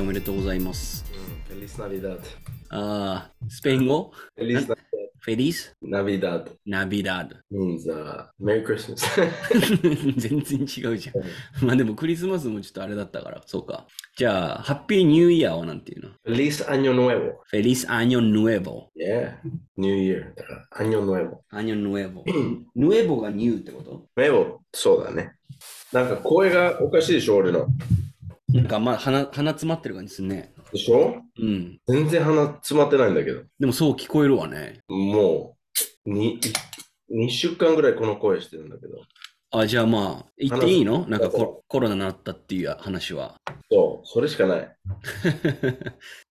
しておめでとうございます。Feliz Navidad. あー、スペイン語？Feliz Na- フェリス？Navidad ナビダード。means uh, Merry Christmas. 全然違うじゃん。まあでもクリスマスもちょっとあれだったから、そうか。じゃあ、ハッピーニューイヤーはなんていうの？Feliz Año Nuevo. フェリスアニョヌエボ。Yeah. New Year. だから Año Nuevo. アニョヌエボ。ヌエボがニューってこと？Nuevo. そうだね。なんか声がおかしいでしょ、俺の。なんかまあ鼻鼻詰まってる感じするね。でしょ？うん。全然鼻詰まってないんだけど。でもそう聞こえるわね。もう、に2週間ぐらいこの声してるんだけど。あ、じゃあまあ、言っていいの？なんかココロナになったっていう話は。そう、それしかない。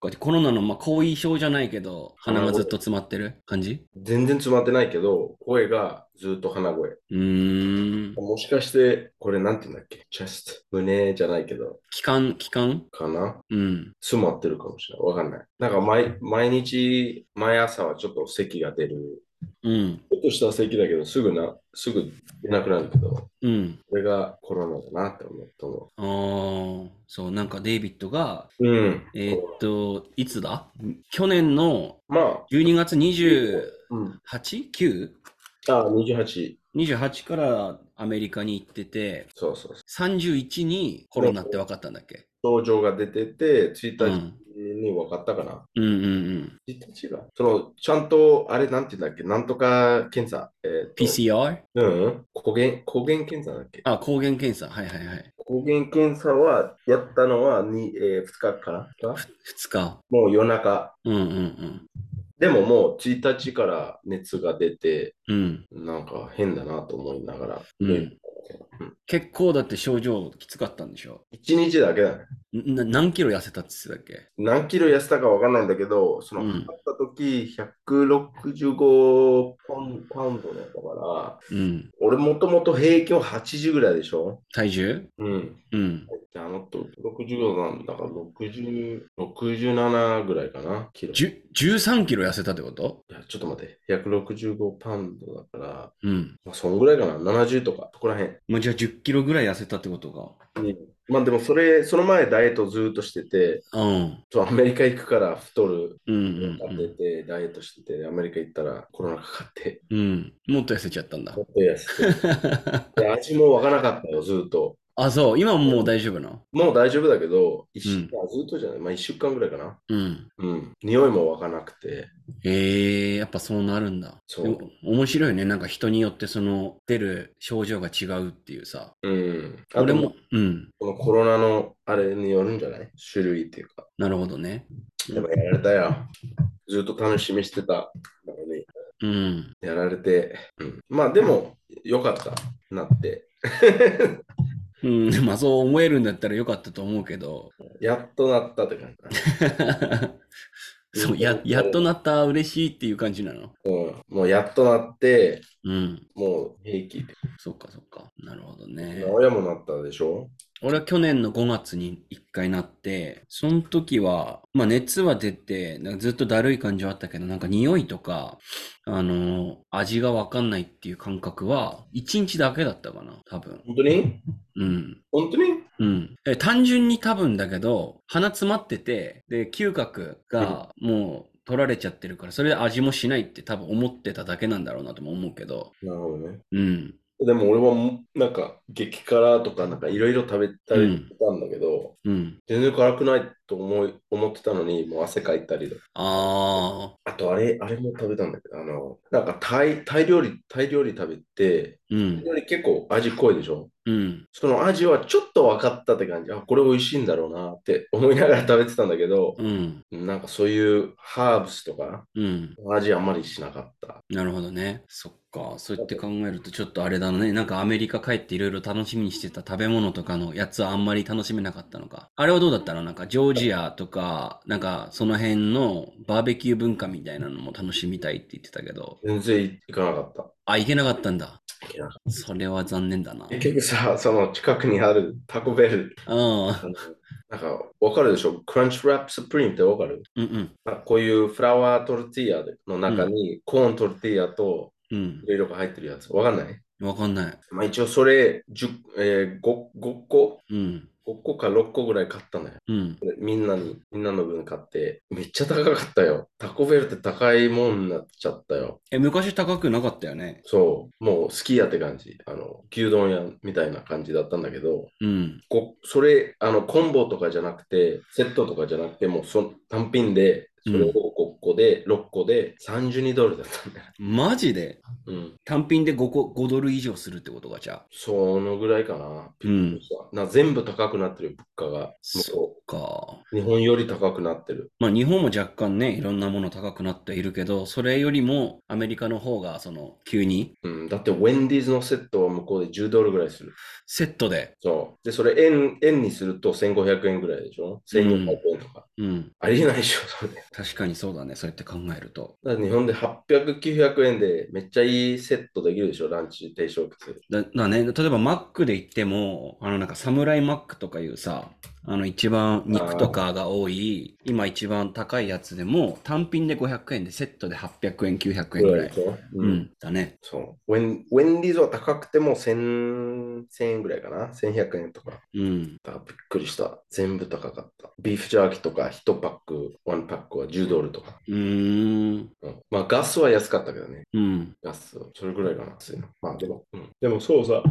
コロナのまあ後遺症じゃないけど、鼻がずっと詰まってる？感じ？全然詰まってないけど、声がずっと鼻声。うーん。もしかして、これなんて言うんだっけ？チェスト？胸じゃないけど、気管、気管？かな？うん。詰まってるかもしれない。わかんない。なんか毎毎日、毎朝はちょっと咳が出る。うん。ちょっとした咳だけど、すぐな、すぐ出なくなるけど、うん。これがコロナだなって思うと思ああ、そう、なんかデイビッドが、う。うん。えーっと、いつだ？去年のまあ、12月 28?9?28 うん。あ、28。からアメリカに行ってて、そうそうそう。31にコロナって分かったんだっけ？症状が出てて、1日うんに分かったかな。うんうんうん。1日が。その、ちゃんと、あれなんて言うんだっけ？なんとか検査？えー PCR? うんうん。抗原、抗原検査だっけ？あ、抗原検査。はいはいはい。抗原検査はやったのはに、え2日かな？2日。もう夜中。うんうんでももう1日から熱が出て、うん。うん。なんか変だなと思いながら。うんうん結構だって症状きつかったんでしょ？1日だけだね。な何キロ痩せたって言ってたっけ？何キロ痩せたかわかんないんだけど、そのうん測った時165パウンパウンドだったから、うん。俺もともと平均80ぐらいでしょ？体重？うん。うん。じゃあもっと65なんだから60、67ぐらいかな、キロ。いじゅ13キロ痩せたってこと？や、ちょっと待って、165パウンドだから、うん。まあ、そんぐらいかな、70とか、そこらへん。まあ、じゃあ10キロぐらい痩せたってことか。まあでもそれ、その前ダイエットずっとしてて、うん。そうアメリカ行くから太る、うんうん当てて、ダイエットしてて、アメリカ行ったらコロナかかって、うん。うん。もっと痩せちゃったんだも。っと痩せて。で味もわからなかったよ、ずっと。あ、そう。今はもう大丈夫なの？もう大丈夫だけど、一週うん間、ずっとじゃない、まあ1週間ぐらいかな。うん。うん。匂いもわからなくて、ええやっぱそうなるんだ。そうでも面白いよね。なんか人によってその出る症状が違うっていうさ。うん。あと俺も、うん。このコロナのあれによるんじゃない？種類っていうか。なるほどね。でもやられたよ。ずっと楽しみしてたのに、うん。やられて、うん、まあでも、よかった、なって。うん。まあそう思えるんだったらよかったと思うけど。やっとなったって感じ。そう、や、やっとなった、嬉しいっていう感じなの？うん。もうやっとなって、うん。もう平気で。そっかそっか。なるほどね。親もなったでしょ？俺は去年の5月に1回なって、その時は、まあ熱は出て、なんかずっとだるい感じはあったけど、なんか匂いとか、あの味がわかんないっていう感覚は、1日だけだったかな、多分。本当に？うん。本当に？うん。え単純に多分だけど、鼻詰まってて、で、嗅覚がもう取られちゃってるから、それで味もしないって多分思ってただけなんだろうなとも思うけど、なるほどね。うん。でも俺はなんか激辛とかなんかいろいろ食べたりしたんだけど、うん。全然辛くないと思い思ってたのにもう汗かいたりとかああ、あとあれあれも食べたんだけどあのなんかタイタイ料理タイ料理食べてうん。結構味濃いでしょ？うん。その味はちょっと分かったって感じあこれ美味しいんだろうなって 思いながら食べてたんだけどうん。なんかそういうハーブスとかうん。味あんまりしなかったなるほどね。そっか。そうやって考えるとちょっとあれだね。なんかアメリカ帰っていろいろ楽しみにしてた食べ物とかのやつはあんまり楽しめなかったのか。あれはどうだったの？なんかジョージアとか、なんかその辺のバーベキュー文化みたいなのも楽しみたいって言ってたけど。全然行かなかったあ、行けなかったんだ。行けなかっそれは残念だな。た結局さその近くにあるタコベルうん。なんかわかるでしょ？クランチラップスプリームってわかる？うんうん。あこういうフラワートルティーヤの中にコーントルティーヤとうんい。ろいろが入ってるやつ。わかんない？わかんない。まあ一応それ10、えー、5, 5個うん。5個か6個ぐらい買ったのよ。うん。でみんなに、みんなの分買って、めっちゃ高かったよ。タコベルって高いもんになっちゃったよ。え、昔高くなかったよね。そう、もう好きやって感じ。あの、牛丼屋みたいな感じだったんだけど、うん。こそれ、あの、コンボとかじゃなくて、セットとかじゃなくて、もうそ単品で、それを5個で、6個で32ドルだったんだよ。マジで？うん。単品で5個、5ドル以上するってことがじゃあ。そのぐらいかな。うん。な全部高くなってる、物価が。そっか。日本より高くなってる。まあ日本も若干ね、いろんなもの高くなっているけど、それよりもアメリカの方が、その、急に？うん。だって、ウェンディーズのセットは向こうで10ドルぐらいする。セットで？そう。で、それ円、円にすると1500円ぐらいでしょ ?1400 円とか。うん。ありえないでしょ、それ。確かにそうだね。そうやって考えると。だから日本で800、900円でめっちゃいいセットできるでしょ、ランチ定食だだね、例えばマックで言っても、あのなんかサムライマックとかいうさ、あの一番肉とかが多い、今一番高いやつでも単品で500円でセットで800円、900円ぐらい。ううん。ん、だね。そう。ウェン、ウェンディーズは高くても1000、1000円ぐらいかな？1100円とか。うん。びっくりした。全部高かった。ビーフジャーキーとか1パック、1パックは10ドルとか。うーん。うん、まあガスは安かったけどね。うん。ガス。それぐらいかな。まあでも、うん。でもそうさ。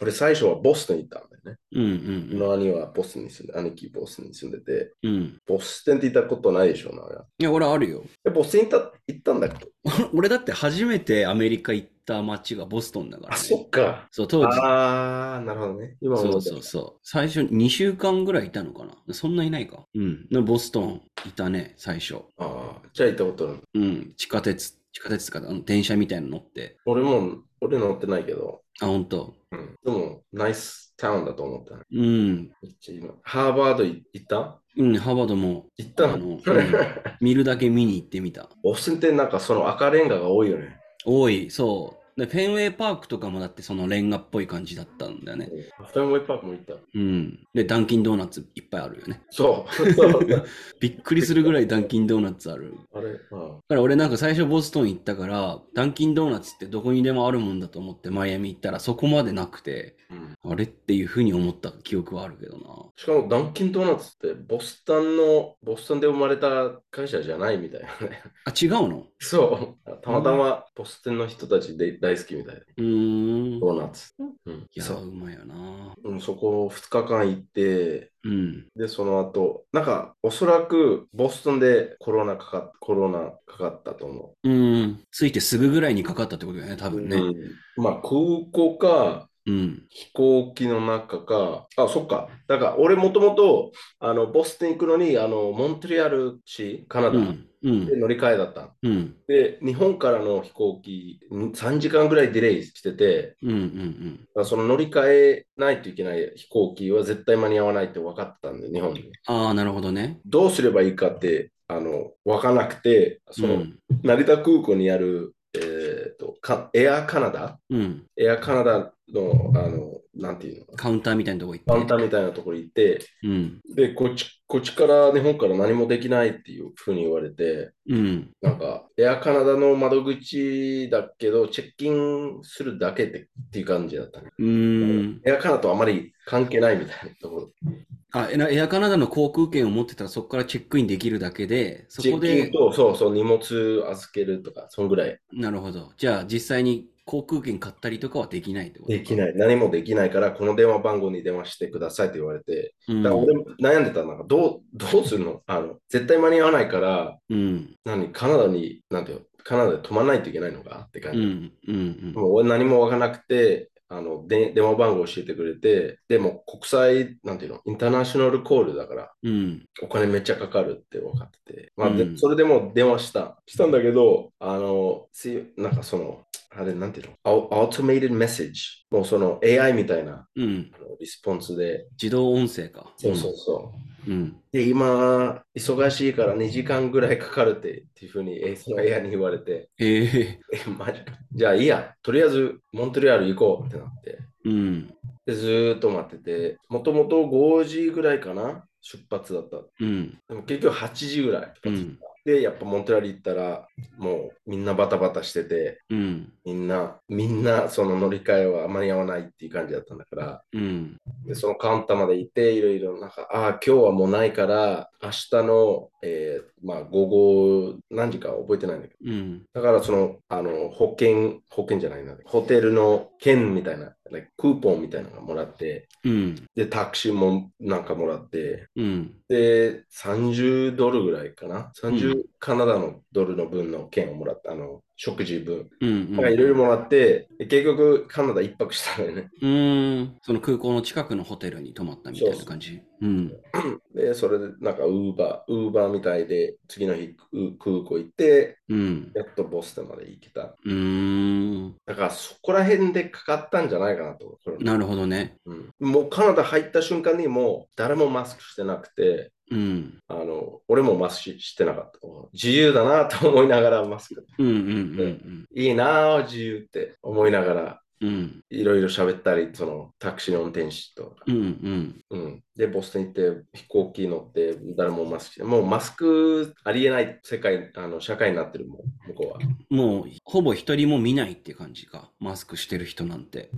俺最初はボストンに行ったんだよね。うん。う。うんの兄はボストンに住んで、兄貴ボストンに住んでて、うん。ボストンって行ったことないでしょ、なおや。いや、俺あるよ。え、ボストン行った行ったんだけ？ど。俺だって初めてアメリカ行った街がボストンだからあ、ね。そっか。そう、当時。あー、なるほどね。今そうそうそう。最初2週間ぐらいいたのかなそんないないか。うん。でボストンいたね、最初。あーじゃあ行ったことない。うん。地下鉄、地下鉄とか、あの電車みたいなの乗って。俺も、俺乗ってないけど、あ、ほんと。うん、でも、ナイスタウンだと思ったね。うん。めっちゃいいのハーバードい行った？うん、ハーバードも、行ったの？うん見るだけ見に行ってみた。ボストンってなんかその赤レンガが多いよね。多い、そう。で、フェンウェイパークとかもだってそのレンガっぽい感じだったんだよね。フェンウェイパークも行った。うん。で、ダンキンドーナツいっぱいあるよね。そう。びっくりするぐらいダンキンドーナツある。あれ、あだから俺なんか最初ボストン行ったから、ダンキンドーナツってどこにでもあるもんだと思ってマイアミ行ったらそこまでなくて、うん、あれっていうふうに思った記憶はあるけどな。しかもダンキンドーナツってボストンの、ボストンで生まれた会社じゃないみたいなね。あ、違うの？そう。たまたまボストンの人たちで大好きみたいな。うーん。ドーナツ。うん。いや、そううまいよな。うん、そこ2日間行って、うん。で、その後、なんか、おそらくボストンでコロナかかっコロナかかったと思うん。ついてすぐぐらいにかかったってことだよね、多う。分ね。うんまあ、空港か、うん。飛行機の中か、あ、そっか。だから、俺もともと、あの、ボストン行くのに、あの、モントリアル市、カナダうん。うんで。乗り換えだった。うん。で、日本からの飛行機、ん3時間ぐらいディレイしてて、うん。うん。だからその乗り換えないといけない飛行機は絶対間に合わないって分かってたんで、日本に。ああ、なるほどね。どうすればいいかって、あの、分からなくて、その、うん。成田空港にある、えー、とかエアカナダ？うん。エアカナダの、あの、なんていうの？カウンターみたいなとこ行って。カウンターみたいなところに行って、うん。で、こっち、こっちから、日本から何もできないっていうふうに言われて、うん。なんか、エアカナダの窓口だけど、チェックインするだけってっていう感じだったね。うーん。エアカナダとあまり関係ないみたいなところ。あ、エアエアカナダの航空券を持ってたらそこからチェックインできるだけで、そこでチェックイン、と、そうそう、荷物預けるとか、そんぐらい。なるほど。じゃあ実際に航空券買ったりとかはできないってこと？い。できない。何もできないから、この電話番号に電話してくださいって言われて、うんだから俺も悩んでたなんかどう、どうするの？あの、絶対間に合わないから、うん。何、カナダに、なんていうの？カナダで泊まらないといけないのか？って感じ。うん。うん。もう俺何もわからなくて、あの、で電話番号教えてくれて、でも国際、なんていうの、インターナショナルコールだから、うん。お金めっちゃかかるって分かってて、まあでうんそれでも電話した。したんだけど、あの、つなんかその、あれなんていうの、アウトメイテッドメッセージ、もうその AI みたいなうん。あのリスポンスで、自動音声か。そうそうそう。うん。で、今、忙しいから2時間ぐらいかかるってっていうふうに、えその AI に言われて、えええ、マジ？か。じゃあいいや、とりあえずモントリアル行こうってなって。うん。で、ずーっと待ってて、もともと5時ぐらいかな？出発だった。うん。でも結局8時ぐらい出発うん。で、やっぱモントレール行ったら、もうみんなバタバタしてて、うん。みんな、みんなその乗り換えは間に合わないっていう感じだったんだから、うん。でそのカウンターまで行って、いろいろなんか、ああ、今日はもうないから、明日の、えーまあ、午後何時か覚えてないんだけど、うん。だからその、あの、保険、保険じゃないな、ホテルの券みたいな、like クーポンみたいなのがもらって、うん。で、タクシーもなんかもらって、うん。で、30ドルぐらいかな？30うカナダのドルの分の券をもらった、あの、食事分。うん。なんかいろいろもらって、で結局カナダ一泊したのよね。うん。その空港の近くのホテルに泊まったみたいな感じ。うん。で、それでなんかウーバー、ウーバーみたいで、次の日う空港行って、うん。やっとボストンまで行けた。うーん。だからそこら辺でかかったんじゃないかなと。なるほどね。うん、もうカナダ入った瞬間にもう誰もマスクしてなくて、うん。あの、俺もマスクしてなかった。自由だなと思いながらマスク。うんうんうんいいなあ、自由って思いながら、うん。うん。いろいろ喋ったり、そのタクシーの運転手と。うんうん。うん、で、ボストン行って飛行機乗って、誰もマスクして、もうマスクありえない世界、あの社会になってるもん、向こうは。もう、ほぼ一人も見ないって感じか。マスクしてる人なんて。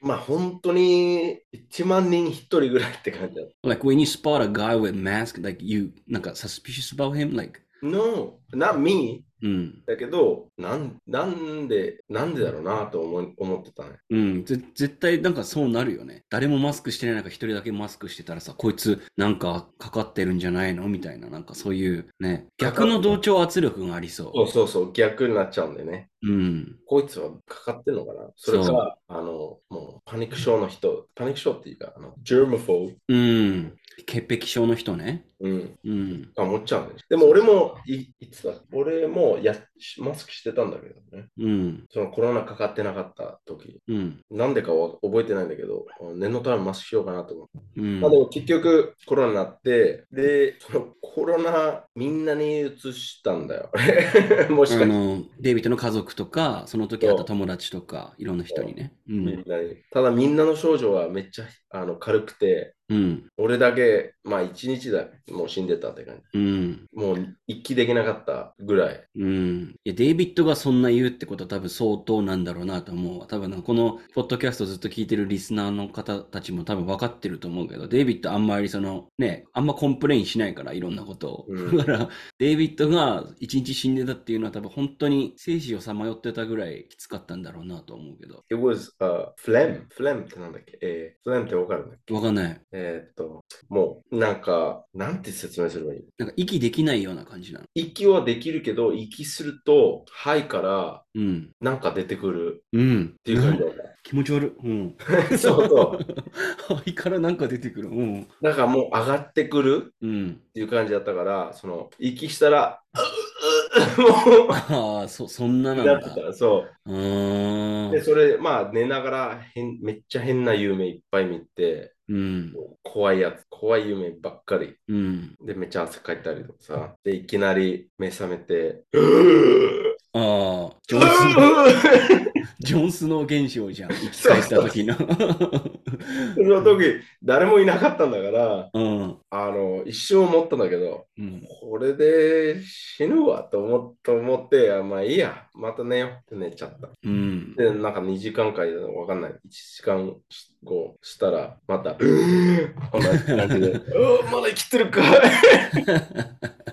まあ本当に1万人1人ぐらいって感じだ。Like when you spot a guy with mask, like you, なんか suspicious about him, like, No, not me？うん。だけど、なんなんで、なんでだろうなと思い思ってたね。うん、ぜ絶対なんかそうなるよね。誰もマスクしてない中一人だけマスクしてたらさ、こいつなんかかかってるんじゃないの？みたいな、なんかそういうね、逆の同調圧力がありそそうそうそう、逆になっちゃうんでね。う。うん。こいつはかかってんのかな？それそか、あの、もうパニック症の人、パニック症っていうか、あの、ジェームフォー、うん。潔癖症の人ね。うん、うん。思っちゃうね。でも俺もい、いつだ？俺もやマスクしてたんだけどね。うん。そのコロナかかってなかった時。うん。なんでかは覚えてないんだけど、念のためマスクしようかなと思って。うんまあでも結局コロナになって、で、そのコロナみんなに移したんだよ。もしかして。あの、デイビッドの家族とか、その時会った友達とか、いろんな人にね。うみんん。なにただみんなの症状はめっちゃあの軽くて、うん。俺だけ、まあ一日だもう死んでたって感じ。うん。もう息できなかったぐらい。うん。いや、デイビッドがそんな言うってことは多分相当なんだろうなと思うわ。多分このポッドキャストずっと聞いてるリスナーの方たちも多分分かってると思うけど、デイビッドあんまりそのね、あんま complain しないから、いろんなことを。うんだから、デイビッドが一日死んでたっていうのは多分本当に生死をさまよってたぐらいきつかったんだろうなと思うけど。It was、uh, phlegm. phlegm ってなんだっけ？えー、phlegm ってわかるんだっけ？わかんない。えーっと、もうなんか、なんて説明すればいい？なんか息できないような感じなの。息はできるけど、息すると肺からうん。なんか出てくるうん。っていう感じだっ気持ち悪い。うん。た。そうそう。肺からなんか出てくる。うん。なんかもう上がってくるうん。っていう感じだったから、その、息したら、ああ、そ、そんなう、なんだ。なってた。そうーんう。で、それ、まあ、寝ながら変、めっちゃ変な夢いっぱい見て、うん。怖いやつ、怖い夢ばっかり。うん。で、めっちゃ汗かいたりとかさ。で、いきなり目覚めて、ああ、ジョンスノー、ジョンスノー現象じゃん。生き返った時の。その時、誰もいなかったんだから、うん。あの、一瞬思ったんだけど、うん。これで死ぬわと思と思って、あまあいいや、また寝ようって寝ちゃった。うん。で、なんか2時間かわかんない。1時間後したら、また、同じ感じで、まだ生きてるか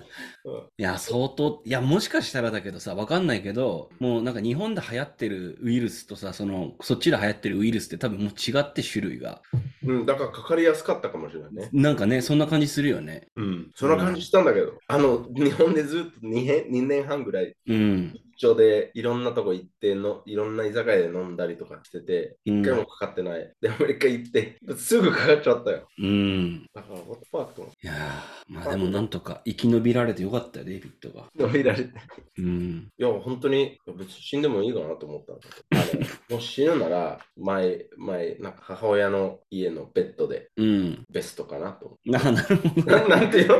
いや、相当、いや、もしかしたらだけどさ、わかんないけど、もうなんか日本で流行ってるウイルスとさ、その、そっちで流行ってるウイルスって多分もう違って種類が。うん、だからかかりやすかったかもしれないね。なんかね、そんな感じするよね。うん、そんな感じしたんだけど、あの、日本でずっと 2, 年2年半ぐらい、うん。一緒でいろんなとこ行っての、いろんな居酒屋で飲んだりとかしてて、うん一回もかかってない。で、アメリカ行って、すぐかかっちゃったよ。うん。だから、what the fuck と思っいやー、まあでもなんとか生き延びられてよかったよ、デイビッドが。て。見られて。うん。いや、本当に、別に死んでもいいかなと思ったんだけどあのもし死ぬなら、前、前、なんか母親の家のベッドでうん。ベストかなと。な、なるほど。ななんていうの？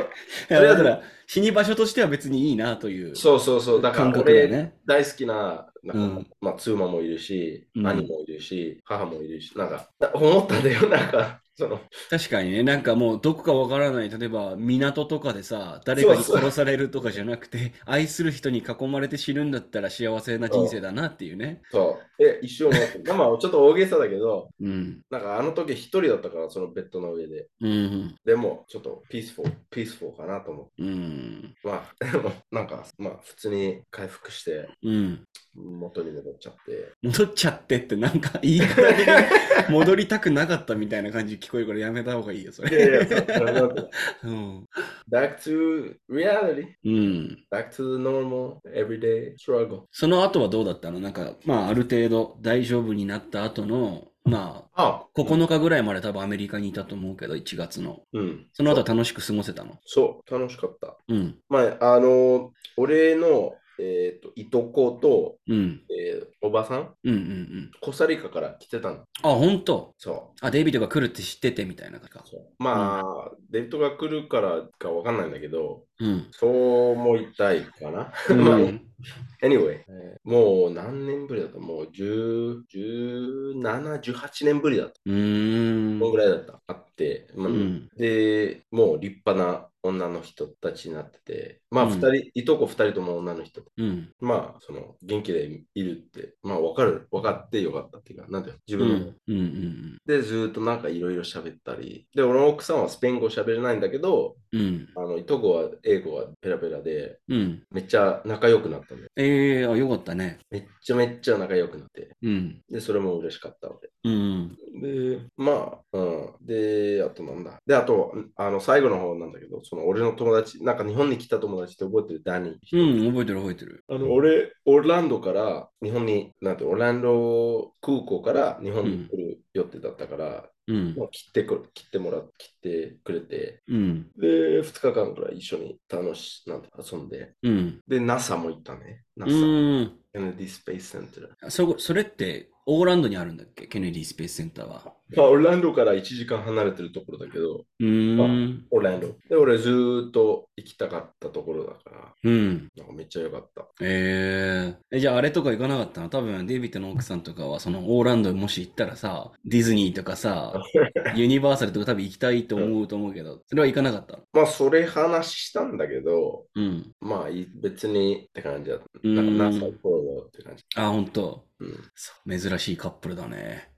だから、死に場所としては別にいいなというそうそうそう。だから感覚だよ俺、ね。大好きな、なんかうん。まあ、妻もいるし、うん。兄もいるし、母もいるし、なんか、だ思ったんだよ、なんか、その、確かにね、なんかもうどこかわからない、例えば港とかでさ、誰かに殺されるとかじゃなくて、愛する人に囲まれて死ぬんだったら幸せな人生だなっていうね。そう。え、一瞬思って。まあ、ちょっと大げさだけど、うん。なんかあの時一人だったから、そのベッドの上で。うん。でも、ちょっと peaceful、peaceful かなと思って。うん。まあ、でも、なんか、まあ、普通に回復して、うん。元に戻っちゃって。戻っちゃってってなんか言い方的に 戻りたくなかったみたいな感じ聞こえるからやめた方がいいよ、そいやいや、れ。そううん。back to reality, うん。back to the normal, everyday struggle. その後はどうだったの？なんか、まあ、ある程度大丈夫になった後の、まあ、あ、9日ぐらいまで多分アメリカにいたと思うけど、1月の。うん。その後は楽しく過ごせたの？そう、楽しかった。うん。まあ、あの、俺の、えっ、と、いとこと、うん。えーおばさん、うんうんうん。コスタリカから来てたの。あ、本当？そあ、デイビッドが来るって知っててみたいな感じかう。。そうまあ、デビットが来るからかわかんないんだけど、うん。そう思いたいかな。うまあん。anyway、えーもう何年ぶりだった？もう10 17、18年ぶりだった。うーんこのぐらいだった。あって、まあうんで、もう立派な女の人たちになってて、まあうん二人、いとこ二人とも女の人。うん。まあ、その、元気でいるって、まあ、わかる、わかってよかったっていうか、なんて自分の、うん。うん。うん。で、ずーっとなんかいろいろ喋ったり、で、俺の奥さんはスペイン語喋れないんだけど、うん。あの、いとこは英語はペラペラで、うん。めっちゃ仲良くなったのよ。ええー、あ、よかったね。めっちゃめっちゃ仲良くなって。うん。で、それも嬉しかったので。うん。で、まあ、うん。で、あとなんだ。で、あと、あの、最後の方なんだけど、その俺の友達、なんか日本に来た友達って覚えてる？ダニー。うん、覚えてる覚えてる。あの、俺、オランドから日本に、なんて、オランド空港から日本に来る予定だったから、うん。もう切ってく切ってもら切ってくれて、うん。で、2日間くらい一緒に楽し、なんて、遊んで、うん。で、NASA も行ったね。う NASA、ん。Kennedy Space Center。そ、それって、オーランドにあるんだっけ？ケネディスペースセンターは。まあ、オランドから1時間離れてるところだけど、うーん。オランド。で、俺ずーっと行きたかったところだから、うん。なんかめっちゃ良かった。えー、え、じゃああれとか行かなかったの？多分デイビッドの奥さんとかはそのオーランドもし行ったらさ、ディズニーとかさ、ユニバーサルとか多分行きたいと思うと思うけど、それは行かなかったの？まあ、それ話したんだけど、うん。まあ、い別にって感じだった。うんなんか NASA 行こうよって感じ。あ、本当。うん。珍しいカップルだね。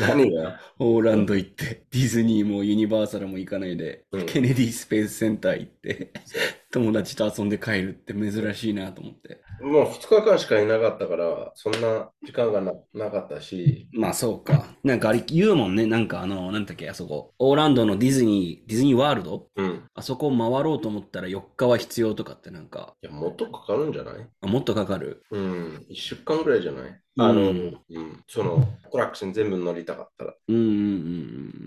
何が？オーランド行って、ディズニーもユニバーサルも行かないで、うん。ケネディスペースセンター行って、友達と遊んで帰るって珍しいなと思って。もう2日間しかいなかったから、そんな時間がななかったし、まあそうか。なんかあれ言うもんね。なんかあの、なんだっけ、あそこ。オーランドのディズニー、ディズニーワールド？うん。あそこを回ろうと思ったら4日は必要とかってなんか、いや、もっとかかるんじゃない？あもっとかかる？うん。1週間ぐらいじゃない？あの、ううんん、その、アトラクション全部乗りたかったら。うんうんう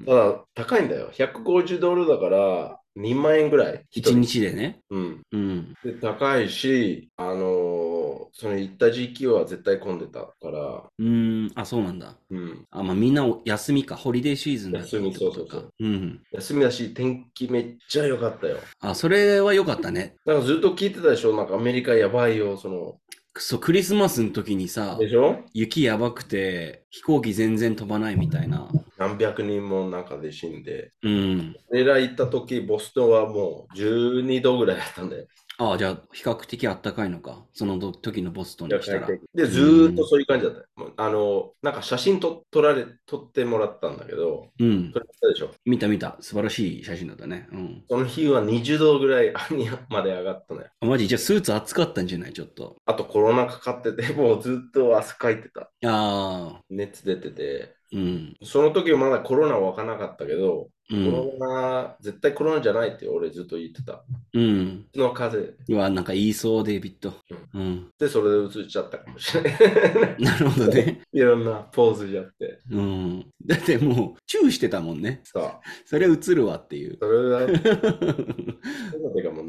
んただ、高いんだよ。150ドルだから、2万円ぐらい。一日でね。うん。うん。で、高いし、あのーその行った時期は絶対混んでたから、うん。あ、そうなんだ。うん。あ、まあみんなお休みか。ホリデーシーズンだ。休みそうそうそううん。休みだし、天気めっちゃ良かったよ。あ、それは良かったね。なんかずっと聞いてたでしょ？なんかアメリカやばいよ、その。そう、クリスマスの時にさ、でしょ？雪やばくて、飛行機全然飛ばないみたいな。何百人も中で死んで。うん。俺ら行った時、ボストンはもう12度ぐらいだったんで。ああ、じゃあ、比較的あったかいのか。その時のボストンにしたら。で、ずーっとそういう感じだったあの、なんか写真と撮られ、撮ってもらったんだけど、うん撮。れたでしょ見た見た。素晴らしい写真だったね。うん。その日は20度ぐらいにまで上がったのよ。あマジ？じゃあスーツ暑かったんじゃない？ちょっと。あとコロナかかってて、もうずっと汗かいてた。ああ。熱出てて。うん。その時はまだコロナわからなかったけど、うん。コロナ、絶対コロナじゃないって俺ずっと言ってた。うん。の風邪うわ、なんか言いそう、デイビッド。うん。で、それで映っちゃったかもしれない。なるほどね。いろんなポーズやって。うん。だってもう、チューしてたもんね。さあ、それ映るわっていう。それは、てかもう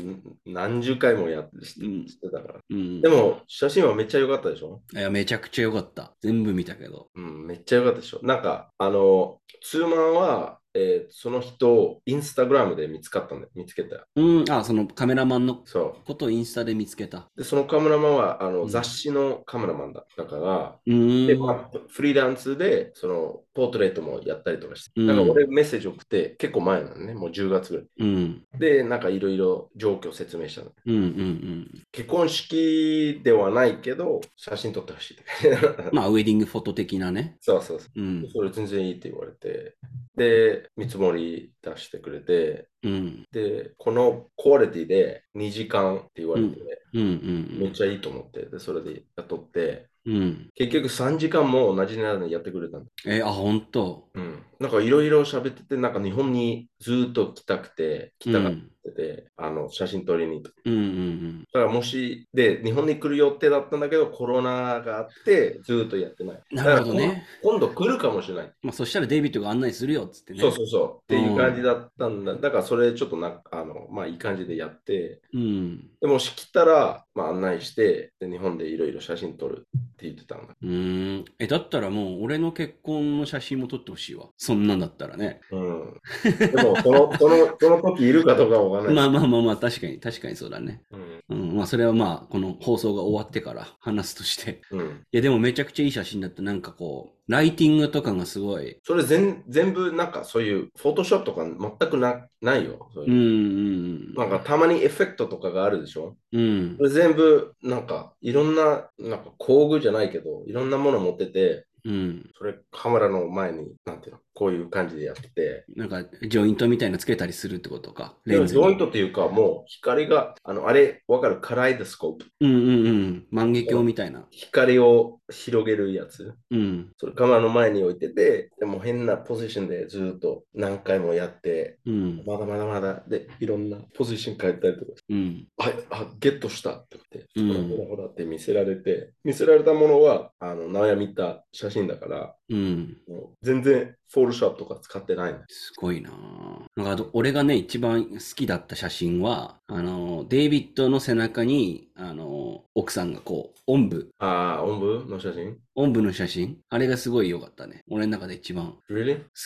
何十回もやってしてたから。うん。でも、写真はめっちゃ良かったでしょ？いや、めちゃくちゃ良かった。全部見たけど。うん、めっちゃ良かったでしょ？なんか、あの、ツーマンは、えーその人をインスタグラムで見つかったんだよ。見つけたよ。うん。あ、そのカメラマンのそことをインスタで見つけた。う。で、そのカメラマンは、あの、うん雑誌のカメラマンだったから、うん。で、まあ、フリーランスで、その、ポートレートもやったりとかして。うんだから俺メッセージ送って結構前なのね、もう10月ぐらい。うん。で、なんかいろいろ状況を説明したの。うんうんうん。結婚式ではないけど、写真撮ってほしいって。まあ、ウェディングフォト的なね。そうそうそう。うん。それ全然いいって言われて。で、見積もり出してくれて、うん。で、このクオリティで2時間って言われて、うんうんめっちゃいいと思って、で、それで雇って、うん。うん。結局3時間も同じ値段でやってくれたんだ。え、あ、ほんと？うん。なんかいろいろ喋ってて、なんか日本にずっと来たくて、来たかっうんてて、あの、写真撮りに。だうんうんからもし、で、日本に来る予定だったんだけど、コロナがあって、ずっとやってない。うん。なるほどね。今度来るかもしれない。まあ、そしたらデイビッドが案内するよっつってね。そうそうそう。っていう感じだったんだ。だからそれちょっとな、あの、まあいい感じでやって、うん。でもし来たら、まあ案内して、で、日本でいろいろ写真撮るって言ってたんだ。うーん。え、だったらもう、俺の結婚の写真も撮ってほしいわ。そんなんだったらね。うん。でも、その、その、その時いるかどうかわかんない。まあまあまあまあ、確かに、確かにそうだね。うん。うん。まあ、それはまあ、この放送が終わってから話すとして。うん。いや、でもめちゃくちゃいい写真だった。なんかこう、ライティングとかがすごい。それ全全部なんかそういうフォトショップとか全くなないよ。そううんいううんなんかたまにエフェクトとかがあるでしょ？うん。うんそ。れ全部なんかいろんななんか工具じゃないけどいろんなもの持っててうん。それカメラの前になんていうの？こういう感じでやっててなんか、ジョイントみたいなつけたりするってことか？レンズにジョイントっていうかもう光があのあれわかるカライドスコープうんうんうん。万華鏡みたいな。光を広げるやつうん。それカメラの前に置いててでも変なポジションでずっと何回もやってうん。まだまだまだでいろんなポジション変えたりとかうん。はい、あ、ゲットしたって言って、うんほらほらって見せられて、見せられたものは、あの、名古屋見た写真だから、うん。もう全然フォトショップとか使ってないね。すごいなぁなんか、俺がね、一番好きだった写真は、あの、デイビッドの背中に、あの、奥さんがこう、おんぶ、ああ、音部の写真？おんぶの写真？あれがすごい良かったね。俺の中で一番?好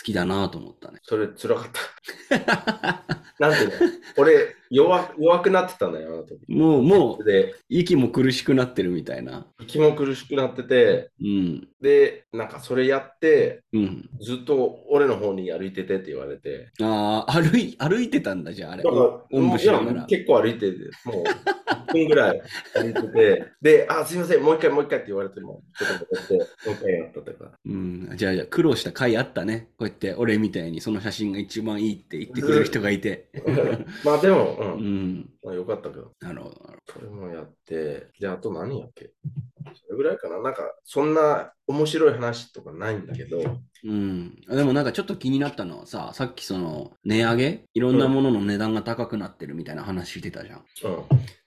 きだなぁと思ったね。それ辛かった。なんていうの？俺弱、弱くなってたんだよ、あの時。もう、もう、で、息も苦しくなってるみたいな。息も苦しくなってて、うん。で、なんかそれやって、うん。ずっと俺の方に歩いててって言われて。ああ、歩い、歩いてたんだ、じゃあ、あれ。だからおんぶしながら。結構歩いてて、もう1分ぐらい歩いてて、で、あ、すいません、もう一回、もう一回って言われても、ちょっと待って、もう一回やったとか。うん。じゃあ、じゃあ苦労した回あったね。こうやって、俺みたいにその写真が一番いいって言ってくれる人がいて。まあでも、ううん、ん。まあ、よかったけど、なるほど、なるそれもやって、で、あと何やっけ？それぐらいかな？なんか、そんな面白い話とかないんだけど、ほど。うん。でもなんかちょっと気になったのはさ、さっきその、値上げ？いろんなものの値段が高くなってるみたいな話してたじゃん。うん。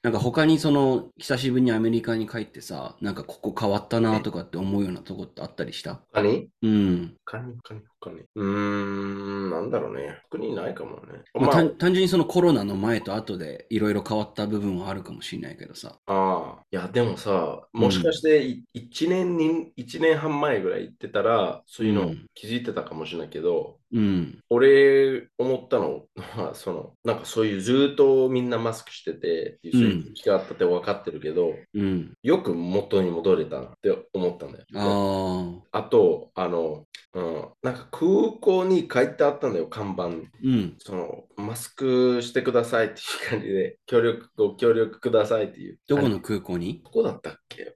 なんか他にその、久しぶりにアメリカに帰ってさ、なんかここ変わったなとかって思うようなとこってあったりした？他にうん。他に他に他にうーん、なんだろうね。特にないかもね。まあ、まあ、単単純にそのコロナの前と後でいろいろ変わった部分はあるかもしれないけどさ。ああ、いや、でもさ、もしかしてい1年に、一年半前ぐらい行ってたら、そういうのうん気づいてたかもしれないけど、うん。俺思ったのは、その、なんかそういうずっとみんなマスクしてて、そういう時期があったって分かってるけど、うん。よく元に戻れたなって思ったんだよ。あと、あの、うん、なんか空港に書いてあったんだよ、看板。うん。その、マスクしてくださいっていう感じで、協力、ご協力くださいっていう。どこの空港に？どこだったっけ？俺、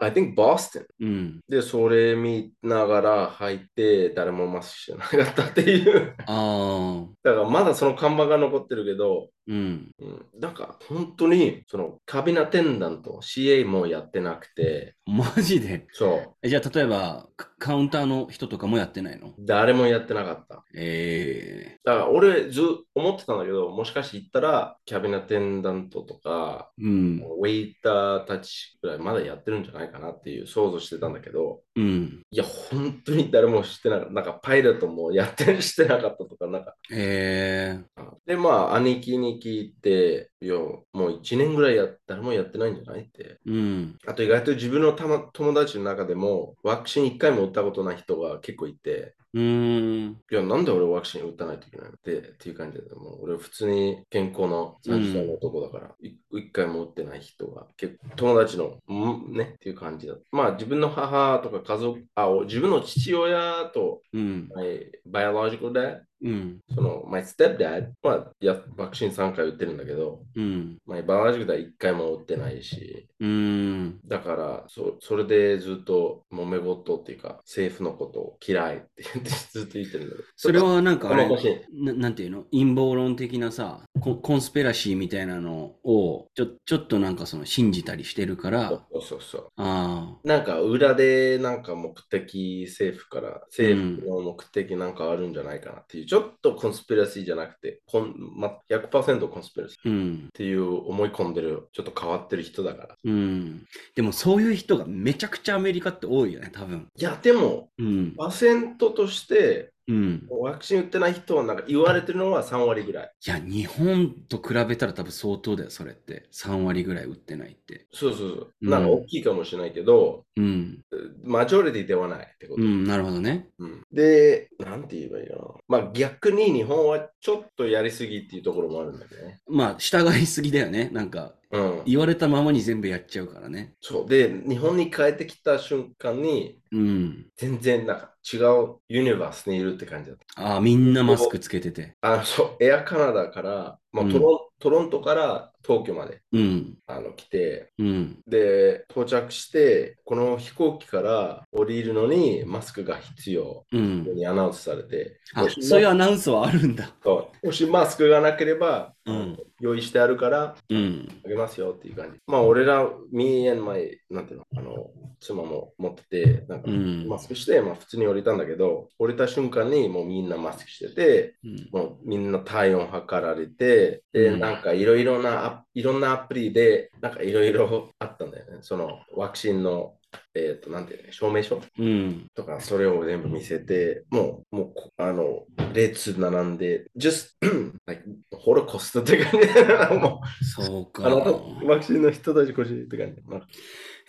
I think Boston。うん。で、それ見ながら入って、誰もマスクしてなかったっていう。ああ。だからまだその看板が残ってるけど、うん。うん、なんか本当に、そのカビナテンダント、CA もやってなくて、マジで？そう、えじゃあ例えばカカウンターの人とかもやってないの？誰もやってなかった。えだから俺ず思ってたんだけど、もしかして行ったら、キャビナテンダントとか、えうん。ウェイターたちぐらいまだやってるんじゃないかなっていう想像してたんだけど、うん。いや、本当に誰もしてなかった。なんかパイロットもやってしてなかったとか、なんか。ええで、まあ、兄貴に聞いて、いや、もう1年ぐらいや誰もやってないんじゃないって。うん。あと意外と自分のたま友達の中でも、ワクチン1回も打ったことない人が結構いて、うーん。いや、なんで俺ワクチン打たないといけないのってっていう感じで、もう俺普通に健康の30歳の男だから、い一回も打ってない人が結構友達の、んねっていう感じだ。まあ自分の母とか家族、あ、お自分の父親と、うん。my biological dad、うん。その my stepdad はやワクチン3回打ってるんだけど、うん。my biological dad 1回も打ってないし、うーん。だからそ、それでずっと揉め事っていうか、政府のことを嫌いって言ってずっと言ってるんだけど。それはなんかあれな、なんていうの？陰謀論的なさコ、コンスペラシーみたいなのをちょちょっとなんかその信じたりしてるから、そうそうそう。ああ、なんか裏でなんか目的政府から政府の目的なんかあるんじゃないかなっていう、ちょっとコンスピラシーじゃなくて、こんま、100%コンスピラシーっうん。ていう思い込んでる、ちょっと変わってる人だから。うん。でもそういう人がめちゃくちゃアメリカって多いよね、多分。いや、でも、うん。パーセントとして、うん。ワクチン打ってない人はなんか言われてるのは3割ぐらい。いや、日本と比べたら多分相当だよ、それって。3割ぐらい売ってないって。そうそうそう。うんなんか大きいかもしれないけど、うん。マジョリティではないってこと。うん、なるほどね。うんで、なんて言えばいいかな。まあ逆に日本はちょっとやりすぎっていうところもあるんだけどね。まあ、従いすぎだよね。なんか、うん。言われたままに全部やっちゃうからね。そう。で、日本に帰ってきた瞬間に、うん。全然なんか違うユニバースにいるって感じだった。ああ、みんなマスクつけてて。あの、そう、エアカナダから、まあうんトロントロントから東京までうん。あの来て、うん。で、到着して、この飛行機から降りるのにマスクが必要うん。にアナウンスされて、あもしそういうアナウンスはあるんだ。もしマスクがなければ、うん用意してあるからうん。あげますよっていう感じ。まあ、俺ら、me and my、なんていうの、あの、妻も持ってて、なんか、うんマスクして、まあ、普通に降りたんだけど、降りた瞬間にもうみんなマスクしてて、うんもうみんな体温測られて、で、うんなんかいろいろなア、いろんなアプリで、なんかいろいろあったんだよね。その、ワクチンの、えっ、と、なんていうの、証明書うん。とか、それを全部見せて、もう、もうこ、あの、列並んで、just, like, ホロコストって感じもそうう、あの、か。ワクチンの人たち腰って感じ。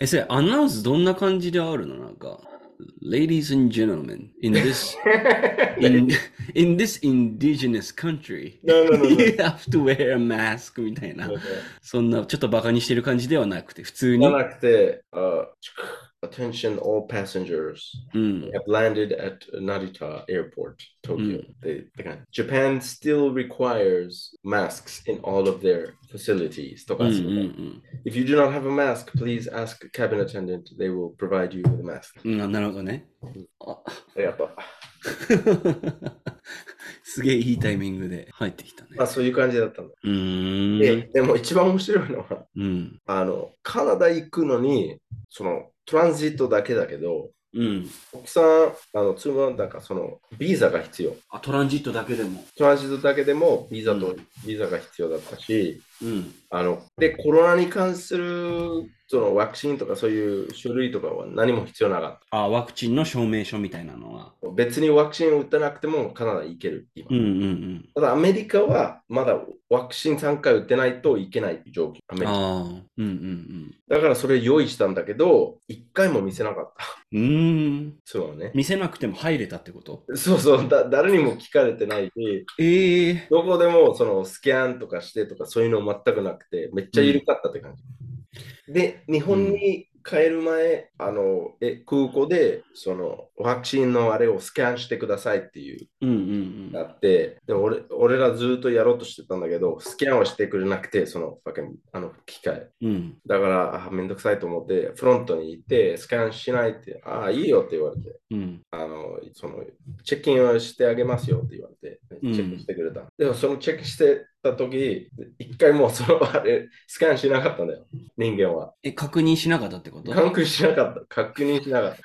え、それアナウンスどんな感じであるの？なんか、Ladies and gentlemen, in this, in, in this indigenous country, No, no, no, you have to wear a mask みたいな。そんな、ちょっとバカにしてる感じではなくて、普通に。なくて、uh, attention all passengers うん。 have landed at Narita Airport, Tokyo. うんでてか Japan still requires masks in all of their facilities とか、うんうんうん。 If you do not have a mask, please ask cabin attendant. They will provide you with a mask. うん、なるほどね。あありがとう。すげえいいタイミングで入ってきたねま。あそういう感じだったんだ。うーん。ででも一番面白いのは、うん。あの、カナダ行くのに、その トランジットだけだけど、うん。奥さん、あの、妻なんかその、ビザが必要。あ、トランジットだけでも。トランジットだけでもビザと、うんビザが必要だったし、うん。あの、で、コロナに関する、そのワクチンとかそういう書類とかは何も必要なかっあ、ワクチンの証明書みたいなのは。た。別にワクチンを打ってなくてもカナダ行ける、今。うんうんうん。ただアメリカはまだワクチン3回打ってないといけない状況。アメリカああ。うんうんだからそれ用意したんだけど、1回も見せなかった。うん。うーん。そうね。見せなくても入れたってこと？そうそうだ、誰にも聞かれてないし、ええどこでもそのスキャンとかしてとかそういうの全くなくて、めっちゃ緩かったって感じ。で、日本に帰る前、あのえ空港でそのワクチンのあれをスキャンしてくださいっていううんうんあって、で俺俺らずっとやろうとしてたんだけど、スキャンはしてくれなくて、そのあの機械。うん。うん。だから、あめんどくさいと思って、フロントに行って、スキャンしないって、ああ、いいよって言われて、うん。あの、その、チェックインをしてあげますよって言われて、うんチェックしてくれた。でも、そのチェックしてた時、一回もその、あれ、スキャンしなかったんだよ、人間は。え、確認しなかったってこと？確認しなかった。確認しなかった。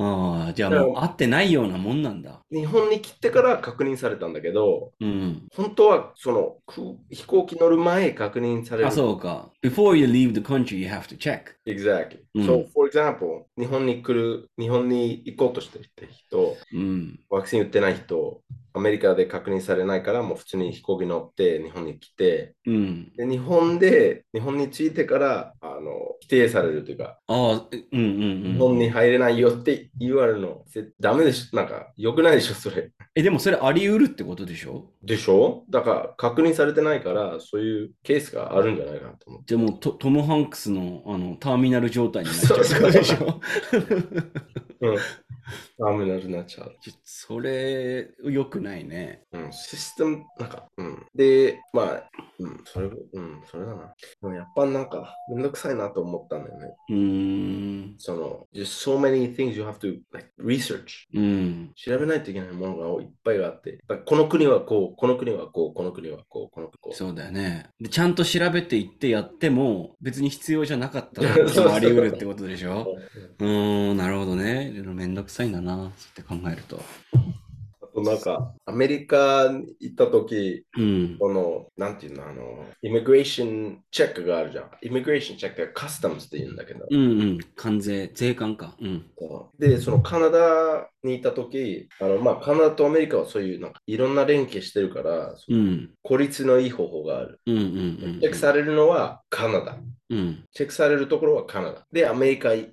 ああ、じゃあもう会ってないようなもんなんだ。日本に来てから確認されたんだけど、うん。本当は、その、空飛行機乗る前確認される。あ、そうか。Before you leave the country, you have to check. Exactly. うん So, for example, 日本に来る、日本に行こうとしてる人、うん。ワクチン打ってない人、アメリカで確認されないから、もう普通に飛行機乗って日本に来て、うん。で日本で、日本に着いてから、あの、否定されるというか、ああ、うんうんうん。日本に入れないよって言われるの、ぜダメでしょ。なんか、良くないでしょ、それ。え、でもそれあり得るってことでしょ？でしょ？だから、確認されてないから、そういうケースがあるんじゃないかなと思って。でもトトム・ハンクスのあのターミナル状態になっちゃうでしょ？うん。ターミナルになっちゃう。それ、良くないね。うん、システム、なんか、うん。で、まあ、うん、それ、うん、それだな。でもやっぱなんか、めんどくさいなと思ったんだよね。うーん。その、just so many things you have to like research. うん。調べないといけないものがいっぱいあって、この国はこう、この国はこう、この国はこう、この国はこう。そうだよね。で、ちゃんと調べていってやっても、別に必要じゃなかったらあり得るってことでしょ？うーん、なるほどね。めんどくさいんだな。そうやって考えると。なんか、アメリカに行った時、うん。この、なんていうの、あの、イミグレーションチェックがあるじゃん。イミグレーションチェックってカスタムズって言うんだけど。うんうん。関税、税関か。うん。で、そのカナダにいた時、あの、まあ、カナダとアメリカはそういう、なんか、いろんな連携してるから、うん。効率のいい方法がある。うんうんうん。チェックされるのはカナダ。うん。チェックされるところはカナダ。で、アメリカに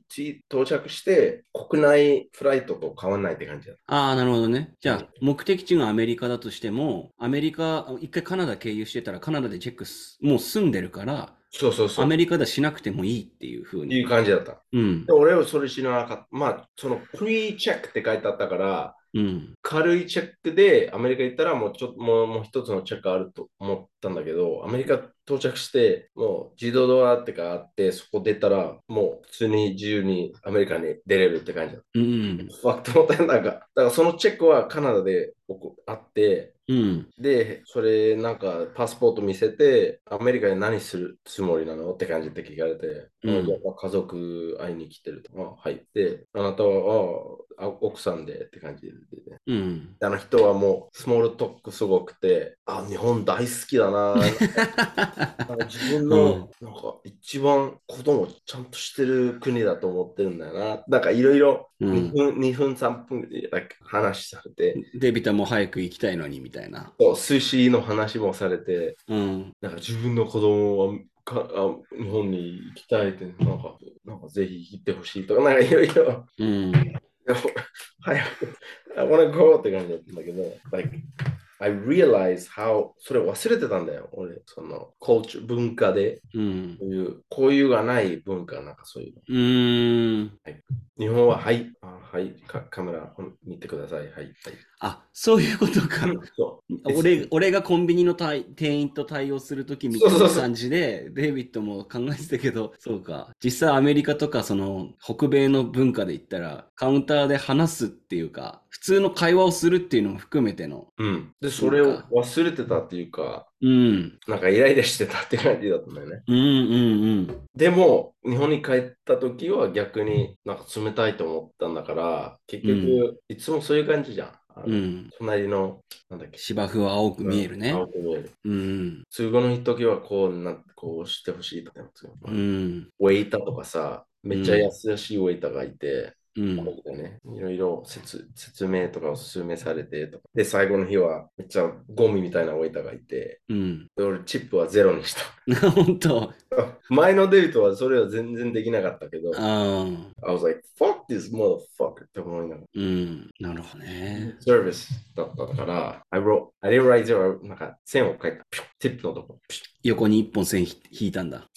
到着して、国内フライトと変わらないって感じだ。ああ、なるほどね。じゃあ、目的地がアメリカだとしても、アメリカ、一回カナダ経由してたら、カナダでチェックす、もう住んでるから、そうそうそう。アメリカでしなくてもいいっていう風に。いう感じだった。うんで。俺はそれ知らなかった。まあ、そのプリチェックって書いてあったから、うん。軽いチェックでアメリカ行ったらもうちょっともうもう一つのチェックあると思ったんだけど、アメリカ到着して、もう自動ドアってかあって、そこ出たら、もう普通に自由にアメリカに出れるって感じだっうん。た。ファクトの点なんか、だからそのチェックはカナダであって、うん。で、それなんかパスポート見せて、アメリカで何するつもりなのって感じで聞かれて、うん家族会いに来てると。あはい。で、あなたはああ奥さんでって感じで、ね。うん。あの人はもうスモールトークすごくて、あ、日本大好きだな。自分の、なんか一番子供ちゃんとしてる国だと思ってるんだよな。なんかいろいろうん2分、2分3分で話されて、デビタも早く行きたいのにみたいな。そう寿司の話もされて、うん。なんか自分の子供はかあ日本に行きたいって、なんか、なんかぜひ行ってほしいとか、なんかいろいろ、うん。早く、I wanna go って感じだったんだけど、like, I realize how それ忘れてたんだよ、俺、その、culture 文化で、うん。こういう、こういうがない文化、なんかそういうの。うーん。日本は、はい、あはいカ、カメラ見てください、はい、はい。あ、そういうことか。そう 俺俺がコンビニの対店員と対応するときみたいな感じで、デイビッドも考えてたけど、そうか。実際アメリカとかその北米の文化で言ったら、カウンターで話すっていうか、普通の会話をするっていうのも含めての。うん。で、それを忘れてたっていうか、うん。なんかイライラしてたって感じだったんだよね。うんうんうん。でも、日本に帰った時は逆になんか冷たいと思ったんだから、結局、いつもそういう感じじゃん。うん。隣の、なんだっけ。芝生は青く見えるね。青く見える。うん。通語の時はこうな、こうしてほしいとか、うん。ウェイターとかさ、めっちゃ優しいウェイターがいて、うん。ね、いろいろ説説明とかおすすめされてとか。で、最後の日はめっちゃゴミみたいなウェイターがいて、うん。で俺チップはゼロにした。本当。前のデートはそれは全然できなかったけど、ああ。I was like, fuck this motherfucker って思いながら。うん。なるほどね。サービスだったから、I wrote, I didn't write zero, なんか線を書いた。ピュッティップのとこ。ピュッ横に一本線ひ引いたんだ。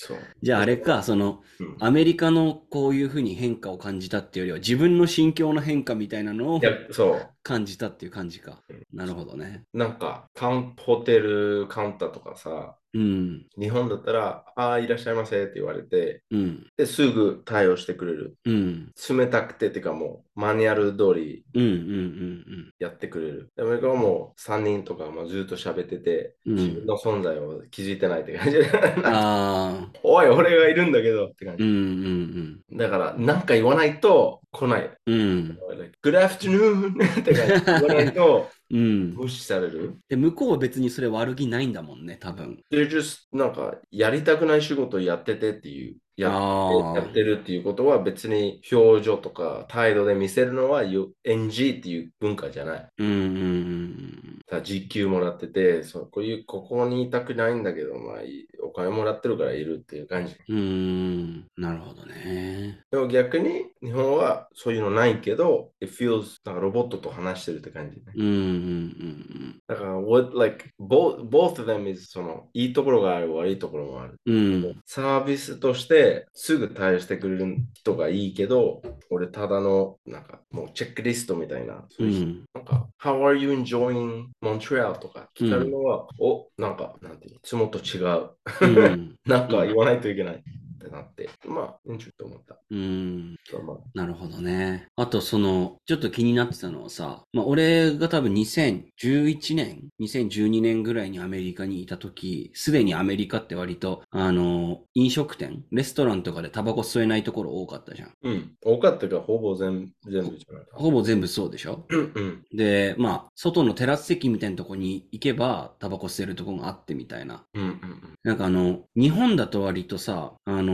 じゃああれか、その、うんアメリカのこういうふうに変化を感じたっていうよりは、自分の心境の変化みたいなのをいや、そう。感じたっていう感じか。なるほどね。なんか、カウンホテルカウンターとかさ、うん。日本だったら、ああ、いらっしゃいませって言われて、うん。で、すぐ対応してくれる。うん。冷たくてっていうかもう、マニュアル通りうん。うん。やってくれる。でアメリカはもう3人とかもずっと喋ってて、うん。うん。自分の存在を気づいてないって感じ。ああ。おい、俺がいるんだけどって感じ。うん。うん。だから、なんか言わないと来ない。うん。Good afternoon! って言わないとうん。無視される。で、向こうは別にそれ悪気ないんだもんね、多分。They're just なんかやりたくない仕事をやっててっていう。ややってるっていうことは別に表情とか態度で見せるのはよ NG っていう文化じゃない。うん。うん。ただ時給もらっててそうこういうここにいたくないんだけど、まあ、いいお金もらってるからいるっていう感じ。うーん。なるほどね。でも逆に日本はそういうのないけど、it feels なんかロボットと話してるって感じね。うんうんうんだから、what, like, both, both of them is その、いいところがある、悪いところもある。うん。うん。サービスとしてすぐ対応してくれる人がいいけど、俺ただの、なんかもうチェックリストみたいな、そうん。なんか、How are you enjoying Montreal? とか聞かれるのは、お、なんか、なんていうのいつもと違う。うん。なんか言わないといけないってなって、まあ、いいんちゅうと思った。うん。まあ、なるほどね。あと、その、ちょっと気になってたのはさ、まあ、俺が多分2011年、2012年ぐらいにアメリカにいた時、すでにアメリカって割と、あの、飲食店、レストランとかでタバコ吸えないところ多かったじゃん。うん。多かったか、ほぼ全全部じゃないか。ほぼ全部そうでしょ？うんうん。で、まあ、外のテラス席みたいなとこに行けば、タバコ吸えるとこがあってみたいな。うんうんなんかあの、日本だと割とさ、あの、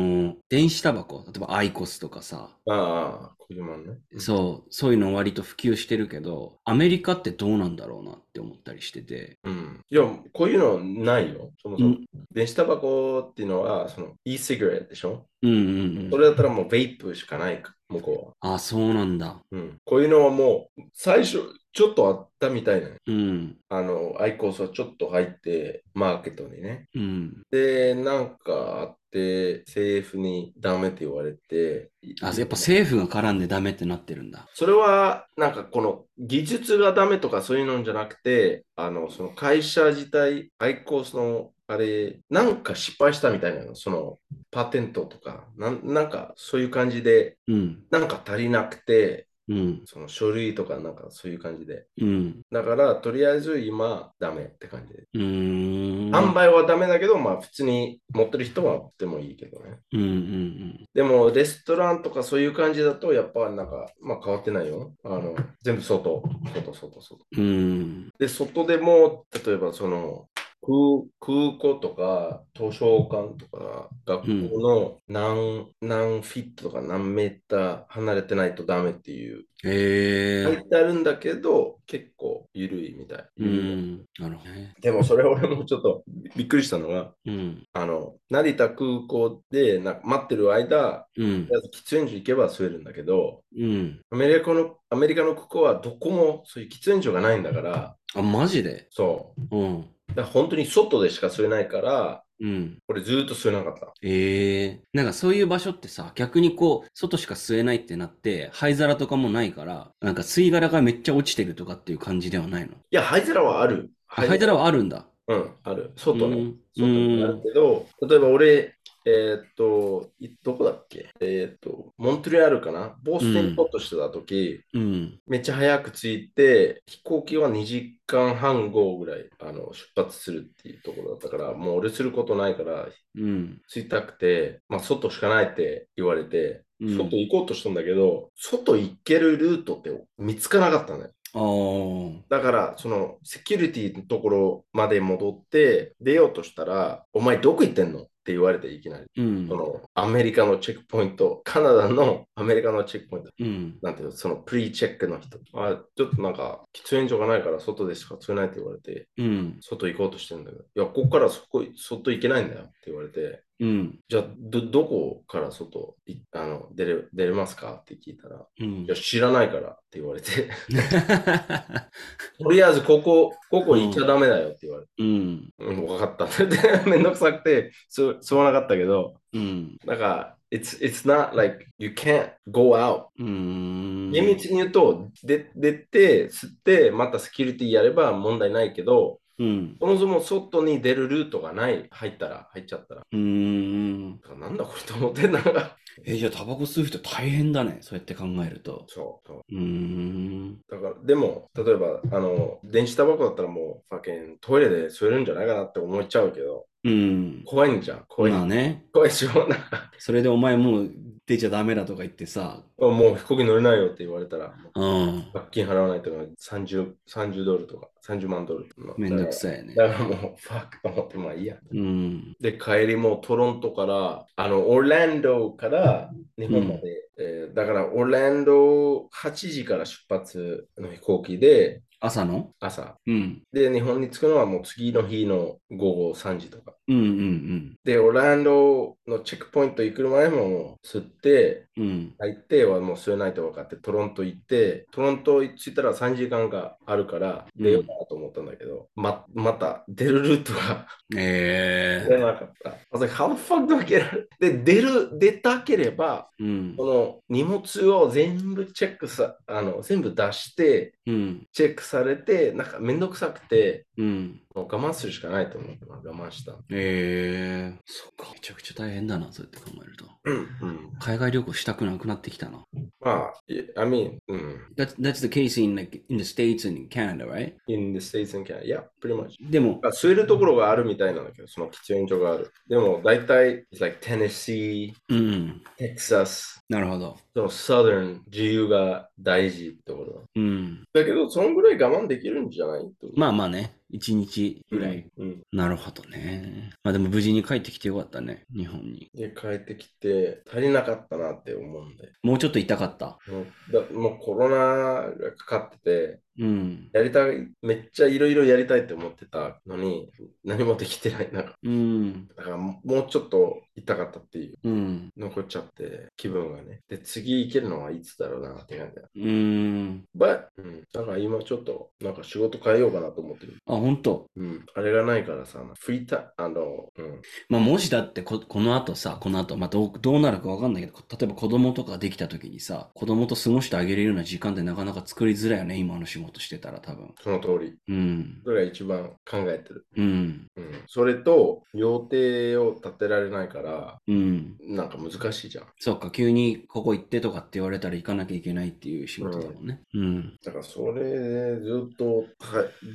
電子タバコ、例えばアイコスとかさ、うん。ああ、こういうもんね。そう、そういうの割と普及してるけど、アメリカってどうなんだろうなって思ったりしてて。うん。いや、こういうのないよ。そもそうも。ん、電子タバコっていうのは、その e-cigarette でしょ？うんうんうん。それだったらもうベイプしかないか、向こうは。あ、そうなんだ。うん。こういうのはもう、最初、ちょっとあったみたいなね。うん、あの、アイコスはちょっと入って、マーケットにね。うん。で、なんかあって、政府にダメって言われて。あ、やっぱ政府が絡んでダメってなってるんだ。それは、なんかこの技術がダメとかそういうのじゃなくて、あの、その会社自体、アイコスの、あれ、なんか失敗したみたいなの、そのパテントとか、なんなんかそういう感じで、うん、なんか足りなくて、うん、その書類とかなんかそういう感じで。うん。だから、とりあえず今、ダメって感じで。うーん。販売はダメだけど、まあ普通に持ってる人は売ってもいいけどね。うんうんでも、レストランとかそういう感じだと、やっぱなんか、まあ変わってないよ。あの、全部外、外、外、外。うん。うん。で、外でも、例えばその、空空港とか図書館とか学校の何,、何フィットとか何メーター離れてないとダメっていうへえ。書いてあるんだけど結構緩いみたい。うん。なるほどね。でもそれ俺もちょっとびっくりしたのがうん。あの成田空港でな待ってる間うん喫煙所行けば吸えるんだけどうん。アメリカのアメリカの空港はどこもそういう喫煙所がないんだからあ、マジで？そううん。だ本当に外でしか吸えないからうん。俺ずーっと吸えなかった。ええなんかそういう場所ってさ、逆にこう、外しか吸えないってなって、灰皿とかもないから、なんか吸い殻がめっちゃ落ちてるとかっていう感じではないの？いや、灰皿はある。あ灰皿はあるんだ。うん、ある。外ねうん。外にあるけど、例えば俺、えーっと、いどこだっけ？えーっと、モントリアールかな？ボストンにポッとしてた時、うん。めっちゃ早く着いて、飛行機は2時間半後ぐらいあの出発するっていうところだったから、もう俺することないから、うん。着いたくて、まあ、外しかないって言われて、うん外行こうとしたんだけど、外行けるルートって見つからなかったね。ああ。だから、その、セキュリティのところまで戻って、出ようとしたら、お前どこ行ってんの？って言われていきなり。うんそ。の、アメリカのチェックポイント、カナダのアメリカのチェックポイント、うん。なんていうの、そのプリチェックの人。あ、ちょっとなんか、喫煙所がないから外でしか吸えないって言われて、うん。外行こうとしてんだけど、いや、ここからそこ、外行けないんだよって言われて、うん。じゃあ、ど、どこから外いあの出れ、出れますか？って聞いたら、うんいや、。知らないからって言われて、とりあえずここ、ここ行っちゃダメだよって言われて、うん。うん、分かった めんどくさくて、そう、吸わなかったけど、うん。なんか、it's, it's not like you can't go out. うん。厳密に言うと、で出て、吸って、またセキュリティやれば問題ないけど、うん。そもそも外に出るルートがない、入ったら、入っちゃったら。うん。なんだこれと思ってんだから。え、じゃあタバコ吸う人大変だね。そうやって考えると。そうそう。うーん。だから、でも、例えば、あの、電子タバコだったらもう、ファケントイレで吸えるんじゃないかなって思っちゃうけど、うん。怖いんじゃん。怖い。まあね。怖いでしょ。なんかそれでお前もう出ちゃダメだとか言ってさ。もう飛行機乗れないよって言われたら、もううん。罰金払わないとか30、30ドルとか30万ドルの。めんどくさいね。だからもう、ファックと思って、まあいいや。うん。で、帰りもトロントから、あの、オーランドから日本まで、えーだから、オーランド8時から出発の飛行機で、朝の？朝。うん。で、日本に着くのはもう次の日の午後3時とか。うんうんで、オーランドのチェックポイント行く前ももう吸って、うん。うん。入ってはもう吸えないと分かって、トロント行って、トロント着いたら3時間があるから出ようかなと思ったんだけど、ままた出るルートがえ出なかった。I was like, how the fuck do I get? で、出る、出たければ、ー。うんこ。の荷物を全部チェックさ、あの、全部出して、うん。チェックさされて、なんかめんどくさくて、うん。我慢するしかないと思って、まあ我慢した。えー。そっか。めちゃくちゃ大変だな、そうやって考えると。うん。海外旅行したくなくなってきたな。まあ、い I mean, うん。That's, that's the case in, like, in the States and in Canada, right? in the States and Canada. Yeah, pretty much. でも、あ吸えるところがあるみたいなんだけど、その喫煙所がある。でも、大体、it's like Tennessee, うん。Texas, なるほど。その Southern 自由が大事ってところ。うん。だけど、そのぐらい我慢できるんじゃない？まあまあね。一日ぐらい。うん。なるほどね。まあでも無事に帰ってきてよかったね。日本に。で、帰ってきて、足りなかったなって思うんで。もうちょっと痛かった？もうだもうコロナがかかってて、うん。やりたい、めっちゃいろいろやりたいって思ってたのに、何もできてない。なうん。だからもうちょっと痛かったっていう。うん。残っちゃって、気分がね。で、次行けるのはいつだろうなって感じだ。うん。But、うん、だから今ちょっと、なんか仕事変えようかなと思ってる。あ、本当？うん。あれがないからさ、フリータあの、うん。まあもしだってここの後さ、この後、まあどうどうなるかわかんないけど、例えば子供とかできた時にさ、子供と過ごしてあげれるような時間ってなかなか作りづらいよね、今の仕事してたら多分。その通り。うん。それが一番考えてる。うん。うん。それと、予定を立てられないから、うん。なんか難しいじゃん。そっか、急にここ行ってとかって言われたら行かなきゃいけないっていう仕事だもんね。うん。だからそれでずっと、はい、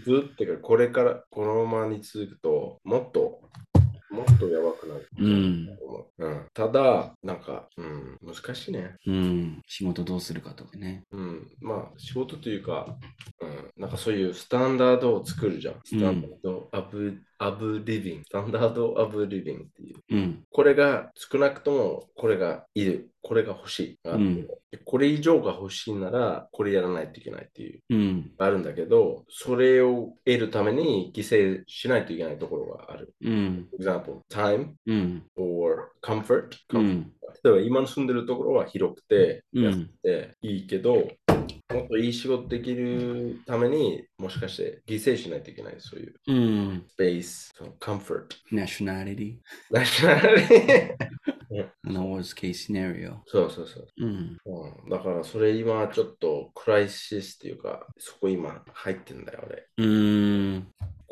ずっとか、これからこのままに続くと、もっと、もっとやばくなる。うん。うん、ただ、なんか、うん、難しいね。うん。仕事どうするかとかね。うん、まあ、仕事というか、うん、なんかそういうスタンダードを作るじゃん。スタンダードアブ、アブリビング。スタンダードアブリビングっていう。うん。これが少なくともこれがいる。これが欲しい。うんこれ以上が欲しいなら、これやらないといけないっていう。うん。あるんだけど、それを得るために犠牲しないといけないところがある。うん。Example, time うん。or comfort. うん。例えば今の住んでるところは広くて、うん安くていいけど、もっといい仕事できるためにもしかして犠牲しないといけない。そういううん。スペース、その comfort。nationality ナショナル and a worst case scenario. そうそうそう。うん。うん、だからそれ今ちょっとクライシスっていうか、そこ今入ってんだよ、俺。うん。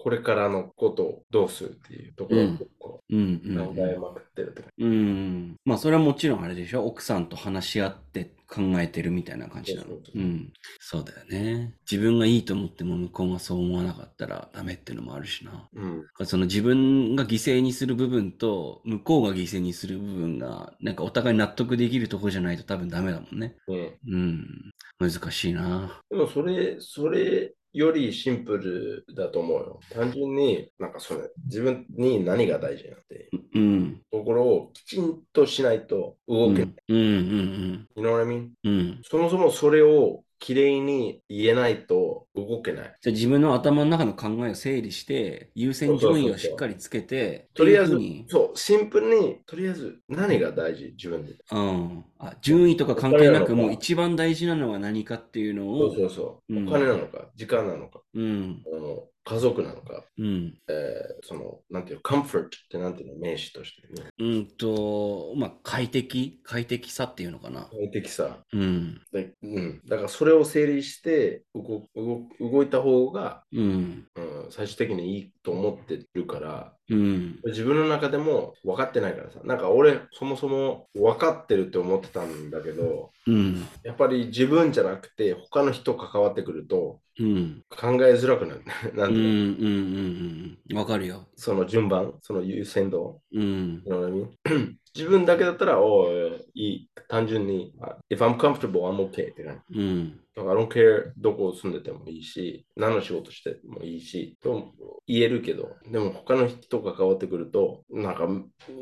これからのことをどうするっていうところを。考えまくってるって感うん。まあ、それはもちろんあれでしょ奥さんと話し合って考えてるみたいな感じなのそう。ん。そうだよね。自分がいいと思っても向こうがそう思わなかったらダメっていうのもあるしな。じ。うん。その自分が犠牲にする部分と向こうが犠牲にする部分がなんかお互い納得できるところじゃないと多分ダメだもんね。ねうん。難しいな。でもそれ、それよりシンプルだと思うよ。単純になんかそれ、自分に何が大事なんて、うん。ところをきちんとしないとうん。う動けない。ん。うん。You know what I mean? うん。うん。そもそもそれをきれいに言えないと動けない。じゃあ自分の頭の中の考えを整理して、優先順位をしっかりつけて、とりあえずそう、シンプルに、とりあえず何が大事、自分で。うん。あ、順位とか関係なく、もう一番大事なのは何かっていうのそうを、そうそう。うんお金なのか、時間なのか、うん。あの家族なのか、うん。えーその、なんていうの、コンフォートってなんていうの、名詞として、ね。うんと、まあ、快適？快適さっていうのかな。快適さ。うん。でうん、だからそれを整理して動動動いた方が、うん。うん、最終的にいいと思ってるから、うん。自分の中でも分かってないからさ、なんか俺、そもそも分かってるって思ってたんだけど、うん。やっぱり自分じゃなくて、他の人関わってくるとうん。考えづらくなる。なうん。うん。うのうん。うん。わかるよ。その順番、その優先度。うん。You know what I mean? 自分だけだったら、おういい。単純に、あ if I'm comfortable, I'm okay って感じ。うん。だから I don't care どこ住んでてもいいし、何の仕事してもいいし、と言えるけど、でも他の人が関わってくると、なんか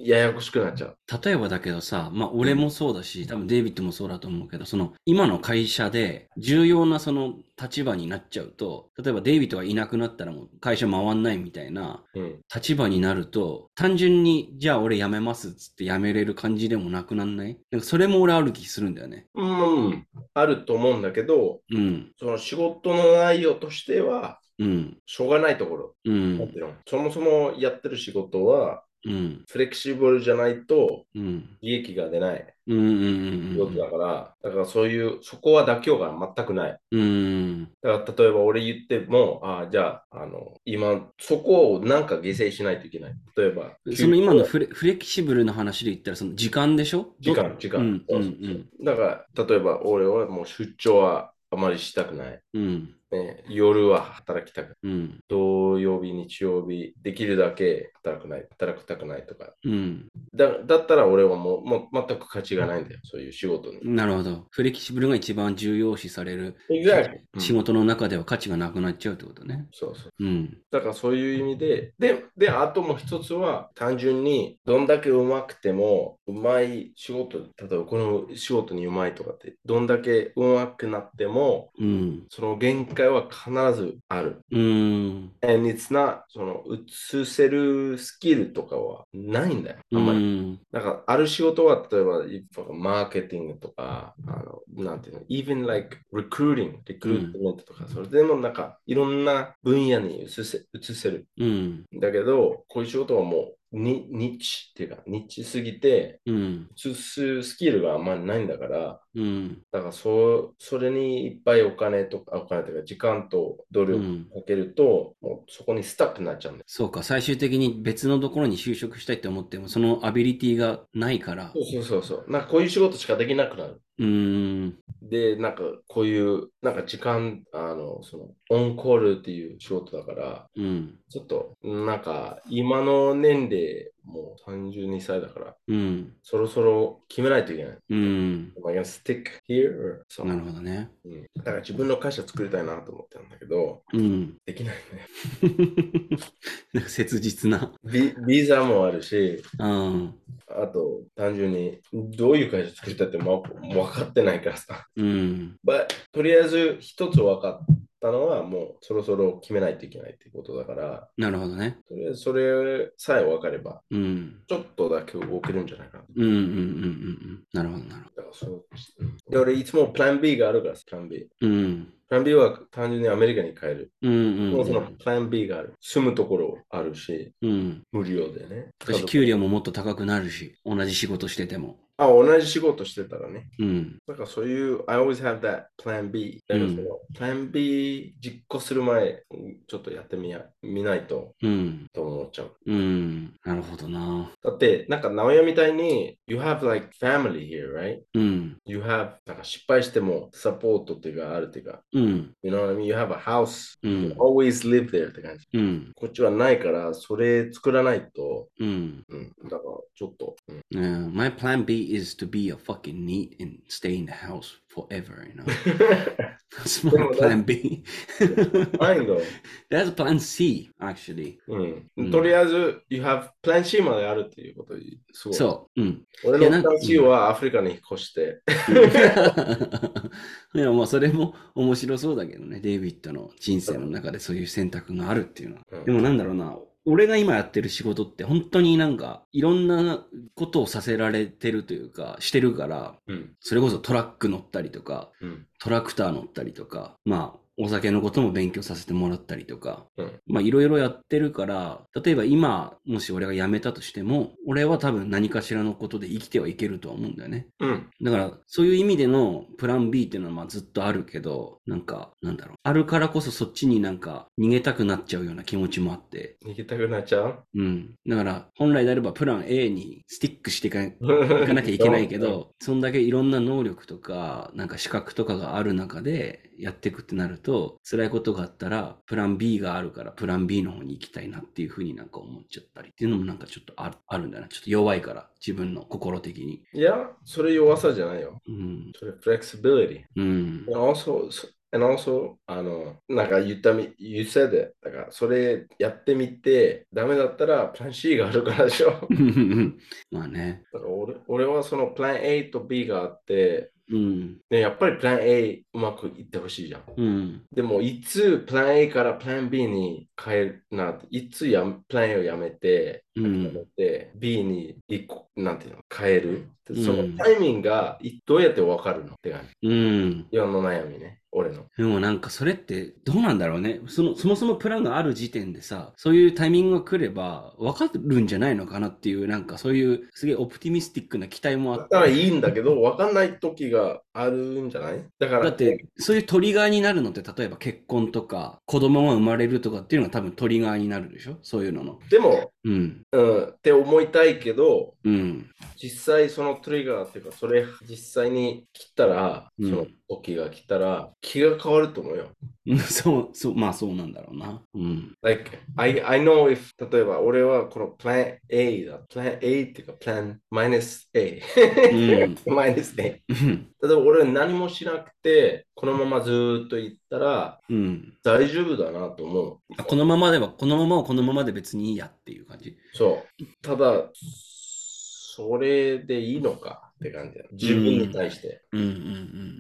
ややこしくなっちゃう。例えばだけどさ、まあ俺もそうだし、多分デイビッドもそうだと思うけど、その今の会社で重要なその立場になっちゃうと、例えばデイビッドがいなくなったらもう会社回んないみたいなうん。立場になると、単純にじゃあ俺辞めますっつって辞めれる感じでもなくなんない？なんかそれも俺ある気するんだよね。うん、あると思うんだけど、うん。その仕事の内容としては、うん。しょうがないところ。うん。もちろんそもそもやってる仕事は、うん。フレキシブルじゃないとうん。利益が出ないうん。うん。仕事だから、だからそういう、そこは妥協が全くない。うん。だから例えば俺言っても、あじゃあ、あの、今、そこをなんか犠牲しないといけない。例えば、その今のフレフレキシブルな話で言ったら、その時間でしょ？時間、時間。だから、例えば俺はもう出張はあまりしたくない。うん。ね、夜は働きたくない。うん。土曜日、日曜日、できるだけ働くない、働きたくないとか。うん。だだったら俺はもうもう全く価値がないんだよ、そういう仕事に。なるほど。フレキシブルが一番重要視される Exactly 仕事の中では価値がなくなっちゃうってことね。そうそう。うん。だからそういう意味で、で、で、あともう一つは、単純にどんだけ上手くても、うまい仕事、例えばこの仕事にうまいとかって、どんだけ上手くなっても、うん。その限界は必ずある。うん。And it's not その映せるスキルとかはないんだよ。あんまり。うん。なんかある仕事は例えばいマーケティングとか、あのなんていうの、even like recruiting、リクルートメントとか、それでもなんかいろんな分野に移せ移せる。うん。だけど、こういう仕事はもうニニッチっていうか、ニッチすぎて、うん。移すスキルがあんまりないんだから、うん。だからそうそれにいっぱいお金とか、お金というか時間と努力うん。かけると、もうそこにスタックになっちゃうんだよ。そうか。最終的に別のところに就職したいって思っても、そのアビリティがないからそ。うそうそうそう。なんかこういう仕事しかできなくなる。うん。で、なんかこういう、なんか時間、あの、その、オンコールっていう仕事だから、うん。ちょっと、なんか今の年齢、もう32歳だから、うん。そろそろ決めないといけない。うん。Am I gonna stick here? or そうなるほどね。うんだから自分の会社作りたいなと思ってるんだけど、うん。できないね。なんか切実な。ビビザもあるし、うん。あと単純にどういう会社作りたいって分かってないからさ。うん。But とりあえず一つ分かったのはもうそろそろ決めないといけないっていうことだから、なるほどね。とりあえずそれさえ分かれば、うん。ちょっとだけ動けるんじゃないかな。うんうんうんうんうん。なるほどなるほだからそううんで俺いつもプラン B があるから、プラン B。ど。うん。プラン B は単純にアメリカに帰る。うんうんもうそのうん。プラン B がある。住むところあるし、うん。無料でね。私、給料ももっと高くなるし、同じ仕事してても。あ、同じ仕事してたらね。うん。だからそういう、I always have that plan B。だからその、plan B 実行する前、うんちょっとやってみや見ないと、うん。と思っちゃう。うん。なるほどな。だって、なんか、直哉みたいに、you have like family here, right? うん。You have, なんか失敗してもサポートっていうかあるっていうか、うん。you know what I mean? You have a house, う you ん always live there って感じ。うん。こっちはないから、それ作らないと、うん。うん、だからちょっと、うん my plan B is to be a fucking neat and stay in the house forever, you know? That's my でも plan B. ないんだ。That's plan C, actually. うんうんとりあえず、you have plan C まであるっていうことすごい。そう。うん。俺のプラン C はアフリカに引っ越して、いや、まあ、それも面白そうだけどね。デイビッドの人生の中でそういう選択があるっていうのは。うんでもなんだろうな。俺が今やってる仕事って本当になんかいろんなことをさせられてるというか、してるから、うん。それこそトラック乗ったりとか、うん。トラクター乗ったりとか、まあ、お酒のことも勉強させてもらったりとか、うんまあいろいろやってるから、例えば今、もし俺が辞めたとしても、俺は多分何かしらのことで生きてはいけるとは思うんだよね。うんだから、そういう意味でのプラン B っていうのはまあずっとあるけど、なんか、なんだろう。あるからこそそっちになんか逃げたくなっちゃうような気持ちもあって。逃げたくなっちゃう？うん。だから、本来であればプラン A にスティックしていか いかなきゃいけないけど、そんだけいろんな能力とか、なんか資格とかがある中で、やっていくってなると、辛いことがあったら、プラン B があるから、プラン B の方に行きたいなっていうふうになんか思っちゃったりっていうのもなんかちょっとあるあるんだな。ちょっと弱いから、自分の心的に。いや、それ弱さじゃないよ。うん。それ flexibility。うん。Also, and also あの、なんか言ったみ、you said it. だから、それやってみて、ダメだったら、プラン C があるからでしょ。まあね。だから俺俺はそのプラン A と B があって、うん。ね、やっぱりプラン A うまくいってほしいじゃん。うん。でも、いつプラン A からプラン B に変えるなって、いつやプラン A をやめて、うん B に一個、なんていうの、変える？うんそのタイミングがいどうやってわかるのって感じ。うん。世の悩みね、俺の。でもなんかそれってどうなんだろうね。その、そもそもプランがある時点でさ、そういうタイミングが来れば分かるんじゃないのかなっていう、なんかそういうすげえオプティミスティックな期待もあって。だったらいいんだけど、わかんない時があるんじゃない？だから、だって、そういうトリガーになるのって、例えば結婚とか、子供が生まれるとかっていうのが多分トリガーになるでしょ？そういうのの。でも、うん。うん、って思いたいけど、うん。実際そのトリガーっていうか、それ実際に来たら、うんその時が来たら、気が変わると思うよ。うん そう、そう、まあそうなんだろうな。うん。Like, I, I know if, 例えば俺はこの plan A だ。plan A っていうか plan minus A。minus A。うん。例えば俺何もしなくて、このままずーっと行ったらうん。大丈夫だなと思う。あこのままでは、このままはこのままで別にいいやっていう感じ？そう。ただ、それでいいのかって感じだ。自分に対して。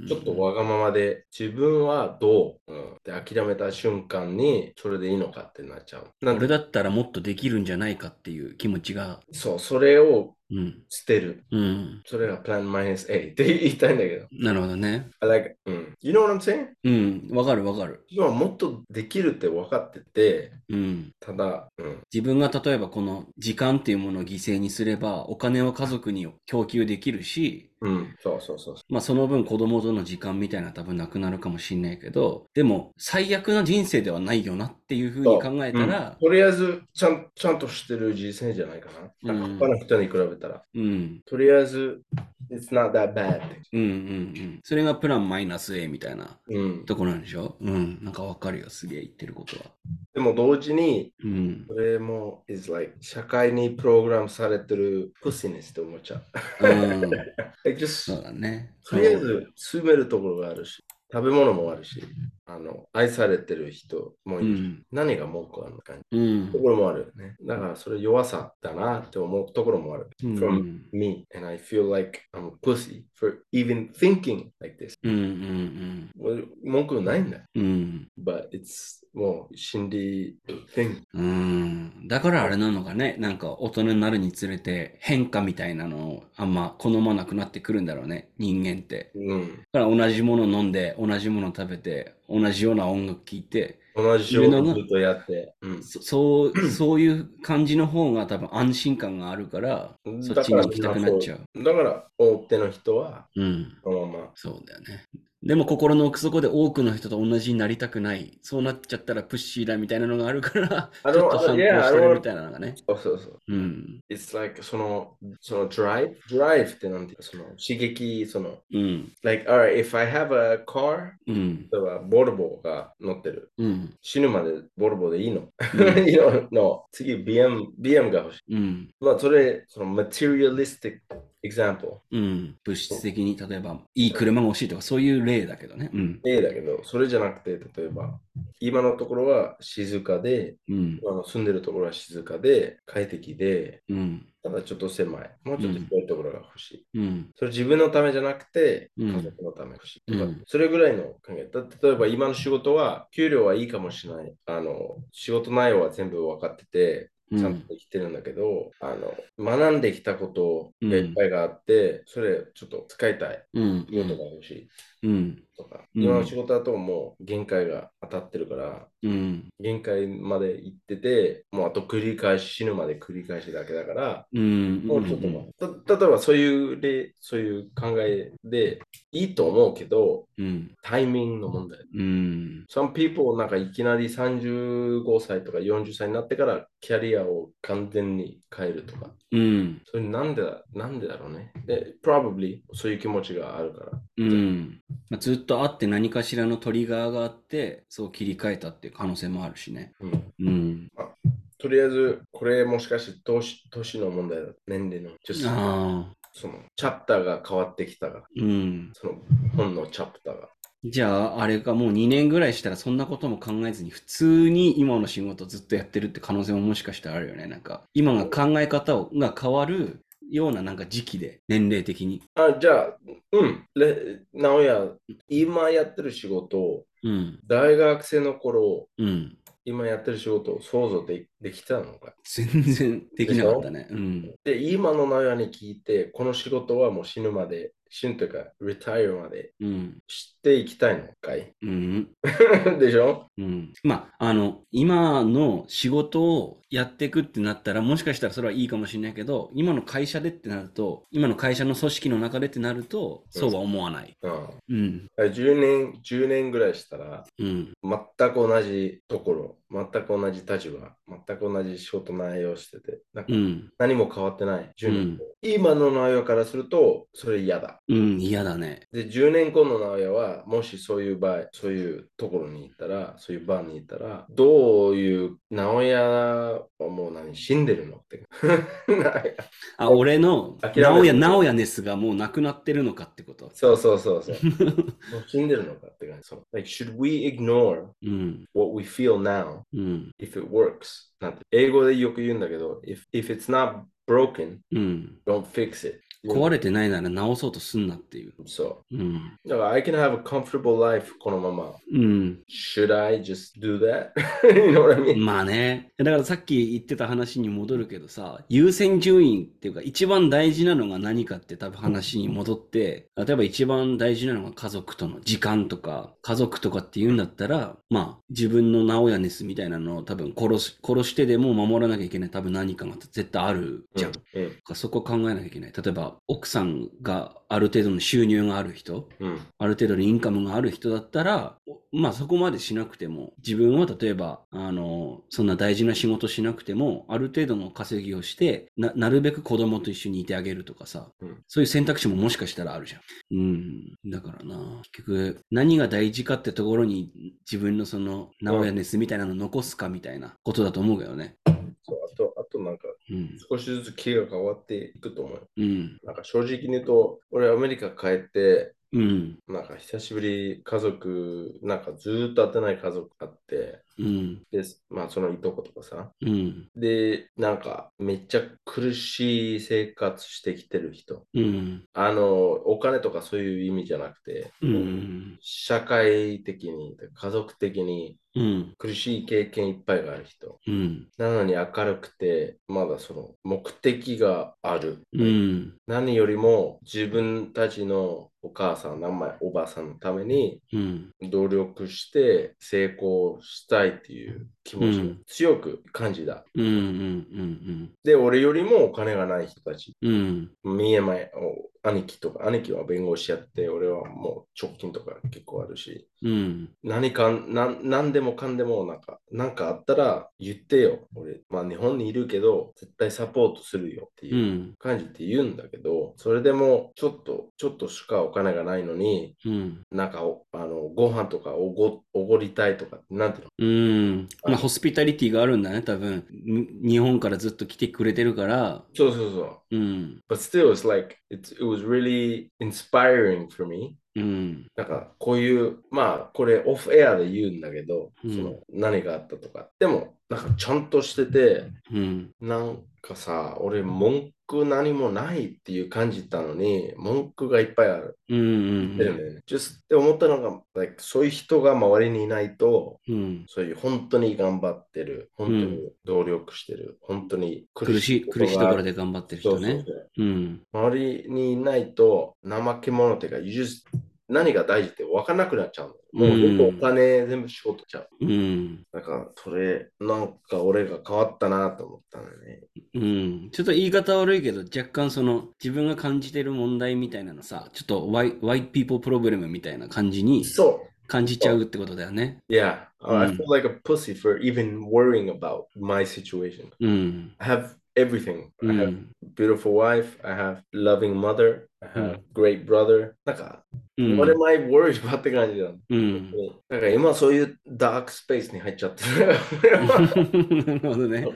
ちょっとわがままで、自分はどう、うん、で諦めた瞬間に、それでいいのかってなっちゃう。なん俺だったらもっとできるんじゃないかっていう気持ちが。そう、それをうん。捨てる。うん。それが plan minus A って言いたいんだけど。なるほどね。Like, うん。You know what I'm saying? うん。わかるわかる。今もっとできるって分かってて、うん。ただ、うん。自分が例えばこの時間っていうものを犠牲にすれば、お金を家族に供給できるし、うん。そうそうそうそまあその分子供との時間みたいな多分なくなるかもしんないけど、でも最悪な人生ではないよなっていうふうに考えう。たら、とりあえずちゃん、ちゃんとしてる人生じゃないかな。うん他の人に比べたら。うん、とりあえず、it's not that bad. うん、うん、うん。それがプランマイナス A みたいなうん。とこなんでしょ？うん、なんかわかるよ、すげえ言ってることは。でも同時に、うん。それも is like 社会にプログラムされてるプシネスって思っちゃう。うん、そうだね。とりあえず住めるところがあるし、食べ物もあるし、あの愛されてる人もいるし、うん、何が文句あるのかうんと、ころもあるよね。だからそれ弱さだなって思うところもある。うん、from me, and I feel like I'm a pussy for even thinking like this. うん、うん、俺文句ないんだうん。But it's もう心理 thing. うん。だからあれなのかね。なんか大人になるにつれて変化みたいなのをあんま好まなくなってくるんだろうね。人間って。うん。だから同じもの飲んで、同じもの食べて、同じような音楽聴いて、同じ仕事ずっとやって。うんそそう、そういう感じの方が多分安心感があるから、そっちに行きたくなっちゃう。だから、大手の人は、うん。そのまま。そうだよね。でも心の奥底で多くの人と同じになりたくない。そうなっちゃったらプッシーだみたいなのがあるから、ちょっと反抗してるみたいなのがね。そうそうそう。うん。It's like その、その drive? drive ってなんていうか、その刺激、その、うん。like, alright, if I have a car, うん。例えばボルボが乗ってる。うん。死ぬまでボルボでいいの、ういいのの次 BM, BM が欲しい。うん。まあ、それ、その materialistic example。うん。物質的に、例えば、いい車が欲しいとか、そういう例だけどね。うん。A だけど、それじゃなくて、例えば、今のところは静かで、うん。今の住んでるところは静かで、快適で、うん。ただちょっと狭い。もうちょっと広いところが欲しい。うん。それ自分のためじゃなくて、うん家族のため欲しいとか、うんそれぐらいの考え。だ例えば今の仕事は、給料はいいかもしれない。あの、仕事内容は全部分かってて、うんちゃんとできてるんだけど、あの、学んできたことがいっぱいがあって、それちょっと使いたい。うん。仕事が欲しいうん。とか、うん今の仕事だともう限界が当たってるから、うん。限界まで行ってて、もうあと繰り返し、死ぬまで繰り返しだけだから、うん。もうちょっと待ってた例えばそういう例、そういう考えでいいと思うけど、うん。タイミングの問題。うん。Some people なんかいきなり35歳とか40歳になってからキャリアを完全に変えるとか。うん。それなんでだなんでだろうね。で、probably そういう気持ちがあるから。うん。まあ、ずっとあって何かしらのトリガーがあって、そう切り替えたっていう可能性もあるしね。うんうん。とりあえず、これもしかして年年の問題だ。年齢の。ああ。そのチャプターが変わってきたが、うん。その本のチャプターが。じゃあ、あれがもう2年ぐらいしたらそんなことも考えずに普通に今の仕事ずっとやってるって可能性ももしかしたらあるよね。なんか、今が考え方をが変わるようななんか時期で、年齢的に。あ、じゃあ、うん。れ直哉、今やってる仕事を、うん。大学生の頃、うん。今やってる仕事を想像でできたのか全然できなかったね。うん。で、今の直哉に聞いて、この仕事はもう死ぬまで、死ぬというか、リタイアまでうん。知っていきたいのかい？うん。でしょ？うん。まあ、あの、今の仕事をやっていくってなったら、もしかしたらそれはいいかもしれないけど、今の会社でってなると、今の会社の組織の中でってなると、そうは思わない。うん。うん。10年、10年ぐらいしたら、うん。全く同じところ、全く同じ立場、全く同じ仕事内容してて、なんかうん。何も変わってない。10年うん後今の内容からすると、それ嫌だ。うん。嫌だね。で、10年後の直哉は、もしそういう場合、そういうところに行ったら、そういう場に行ったら、どういう直哉はもう何、死んでるのって。あ、俺の、直哉、直哉ネスがもうなくなってるのかってこと？そうそうそうそう。もう死んでるのかって感じ。そう like, should we ignore うん。what we feel now うん。 if it works? なんて英語でよく言うんだけど、if, if it's not broken, うん。 don't fix it. 壊れてないなら直そうとすんなっていう。そうん。う。だから、I can have a comfortable life このまま。うん。Should I just do that? you know what I mean? まあね。だからさっき言ってた話に戻るけどさ、優先順位っていうか一番大事なのが何かって多分話に戻って、例えば一番大事なのが家族との時間とか、家族とかって言うんだったら、まあ自分の直哉ネスみたいなのを多分殺し、殺してでも守らなきゃいけない多分何かが絶対あるじゃん。うん。そこを考えなきゃいけない。例えば奥さんがある程度の収入がある人、うん。ある程度のインカムがある人だったら、おまあそこまでしなくても、自分は例えば、あの、そんな大事な仕事しなくても、ある程度の稼ぎをして、な、なるべく子供と一緒にいてあげるとかさ、うんそういう選択肢ももしかしたらあるじゃん。うん。だからな、結局、何が大事かってところに自分のその、直哉ネスみたいなのを残すかみたいなことだと思うけどね。そう、あと、あとなんか、うん。少しずつ気が変わっていくと思うよ。うん。なんか正直に言うと、俺アメリカ帰って、うん。なんか久しぶり家族、なんかずーっと会ってない家族あって、うん。で、まあそのいとことかさ。うん。で、なんかめっちゃ苦しい生活してきてる人。うん。あの、お金とかそういう意味じゃなくて、うん。社会的に、家族的にうん。苦しい経験いっぱいがある人。うん。なのに明るくて、まだその目的がある。うん。何よりも自分たちのお母さん、名前、おばあさんのためにうん。努力して成功したいっていう。気持ちを強く感じた。うん。うん。で、俺よりもお金がない人たち、うん。うん。見えない、お兄貴とか、兄貴は弁護士やって、俺はもう直近とか結構あるし、うん。何かなん何でもかんでもなんか、なんかあったら言ってよ。俺、まあ日本にいるけど、絶対サポートするよっていううん感じって言うんだけど、それでもちょっと、ちょっとしかお金がないのに、うん。なんかおあのご飯とかおごおごりたいとか、なんていうの？うん。まあ、ホスピタリティがあるんだね、多分。に日本からずっと来てくれてるから。そうそうそう。うん。But still, it's like, it's, it was really inspiring for me. うん。なんかこういう、まあこれオフエアで言うんだけど、うんその何があったとか。でも、なんかちゃんとしてて、うん。なんかさ、俺文句何もないっていう感じたのに、文句がいっぱいある。うん。うん。だよね。just って思ったのが、like そういう人が周りにいないと、うん。そういう本当に頑張ってる、本当に努力してる、本当に苦しい、苦しいところで頑張ってる人ね。そうそうそううん。周りにいないと怠け者っていうか、you just 何が大事って分からなくなっちゃう。もう全部お金全部仕事ちゃう。うん。だか、それ、なんか俺が変わったなと思ったんだね。うん。ちょっと言い方悪いけど、若干その自分が感じてる問題みたいなのさ、ちょっとワイ,ワイピーポープロブレムみたいな感じにそう感じちゃうってことだよね。yeah. uh, うん、I feel like a pussy for even worrying about my うん。I have everything.、うん、I have beautiful wife. I have loving mother. Great brother. なんか、うん。what am I worried about って感じだ。うん。なんか今そういうダークスペースに入っちゃってる。なるほどね。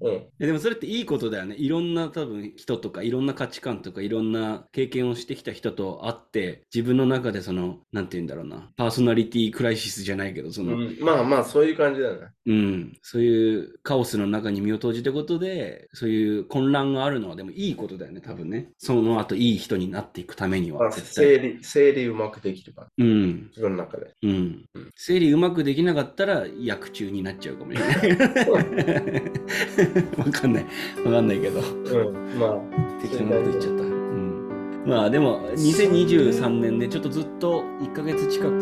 うんえでもそれっていいことだよね。いろんな多分人とかいろんな価値観とかいろんな経験をしてきた人と会って自分の中でその、なんて言うんだろうな、パーソナリティクライシスじゃないけど、その、うんまあまあそういう感じだよね。うん、そういうカオスの中に身を投じたことで、そういう混乱があるのはでもいいことだよね、多分ね。その後いい人になっていくためにまあ、は絶整対。理、整理うまくできれば、うん、自分の中で。うんうん。整理うまくできなかったら薬中になっちゃうかもしれない。わかんない。わかんないけど。うん、まあ、適当なこと言っちゃった。うん、まあでも2023年でちょっとずっと1ヶ月近くあ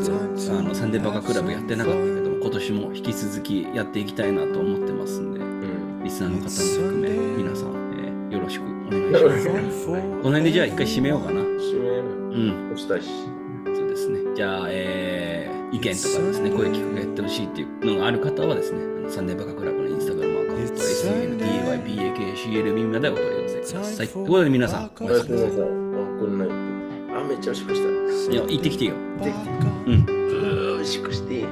のサンデーバカクラブやってなかったけども今年も引き続きやっていきたいなと思ってますんでうん。リスナーの方も含め皆さん、えーよろしくお願いします。この辺でじゃあ一回締めようかな。締めうん、をしたいし。そうですね。じゃあ、えー意見とかですね、こういう企画やってほしいっていうのがある方はですね、あのサンデーバカクラブのインスタグラムアカウント、SNDAYBAKCLB までお問い合わせください。ということで皆さん、おおやすみなさい。あ、こんな。あ、めっちゃおしっこした。いや、行ってきてよ。できて。うん。うーおしっこして。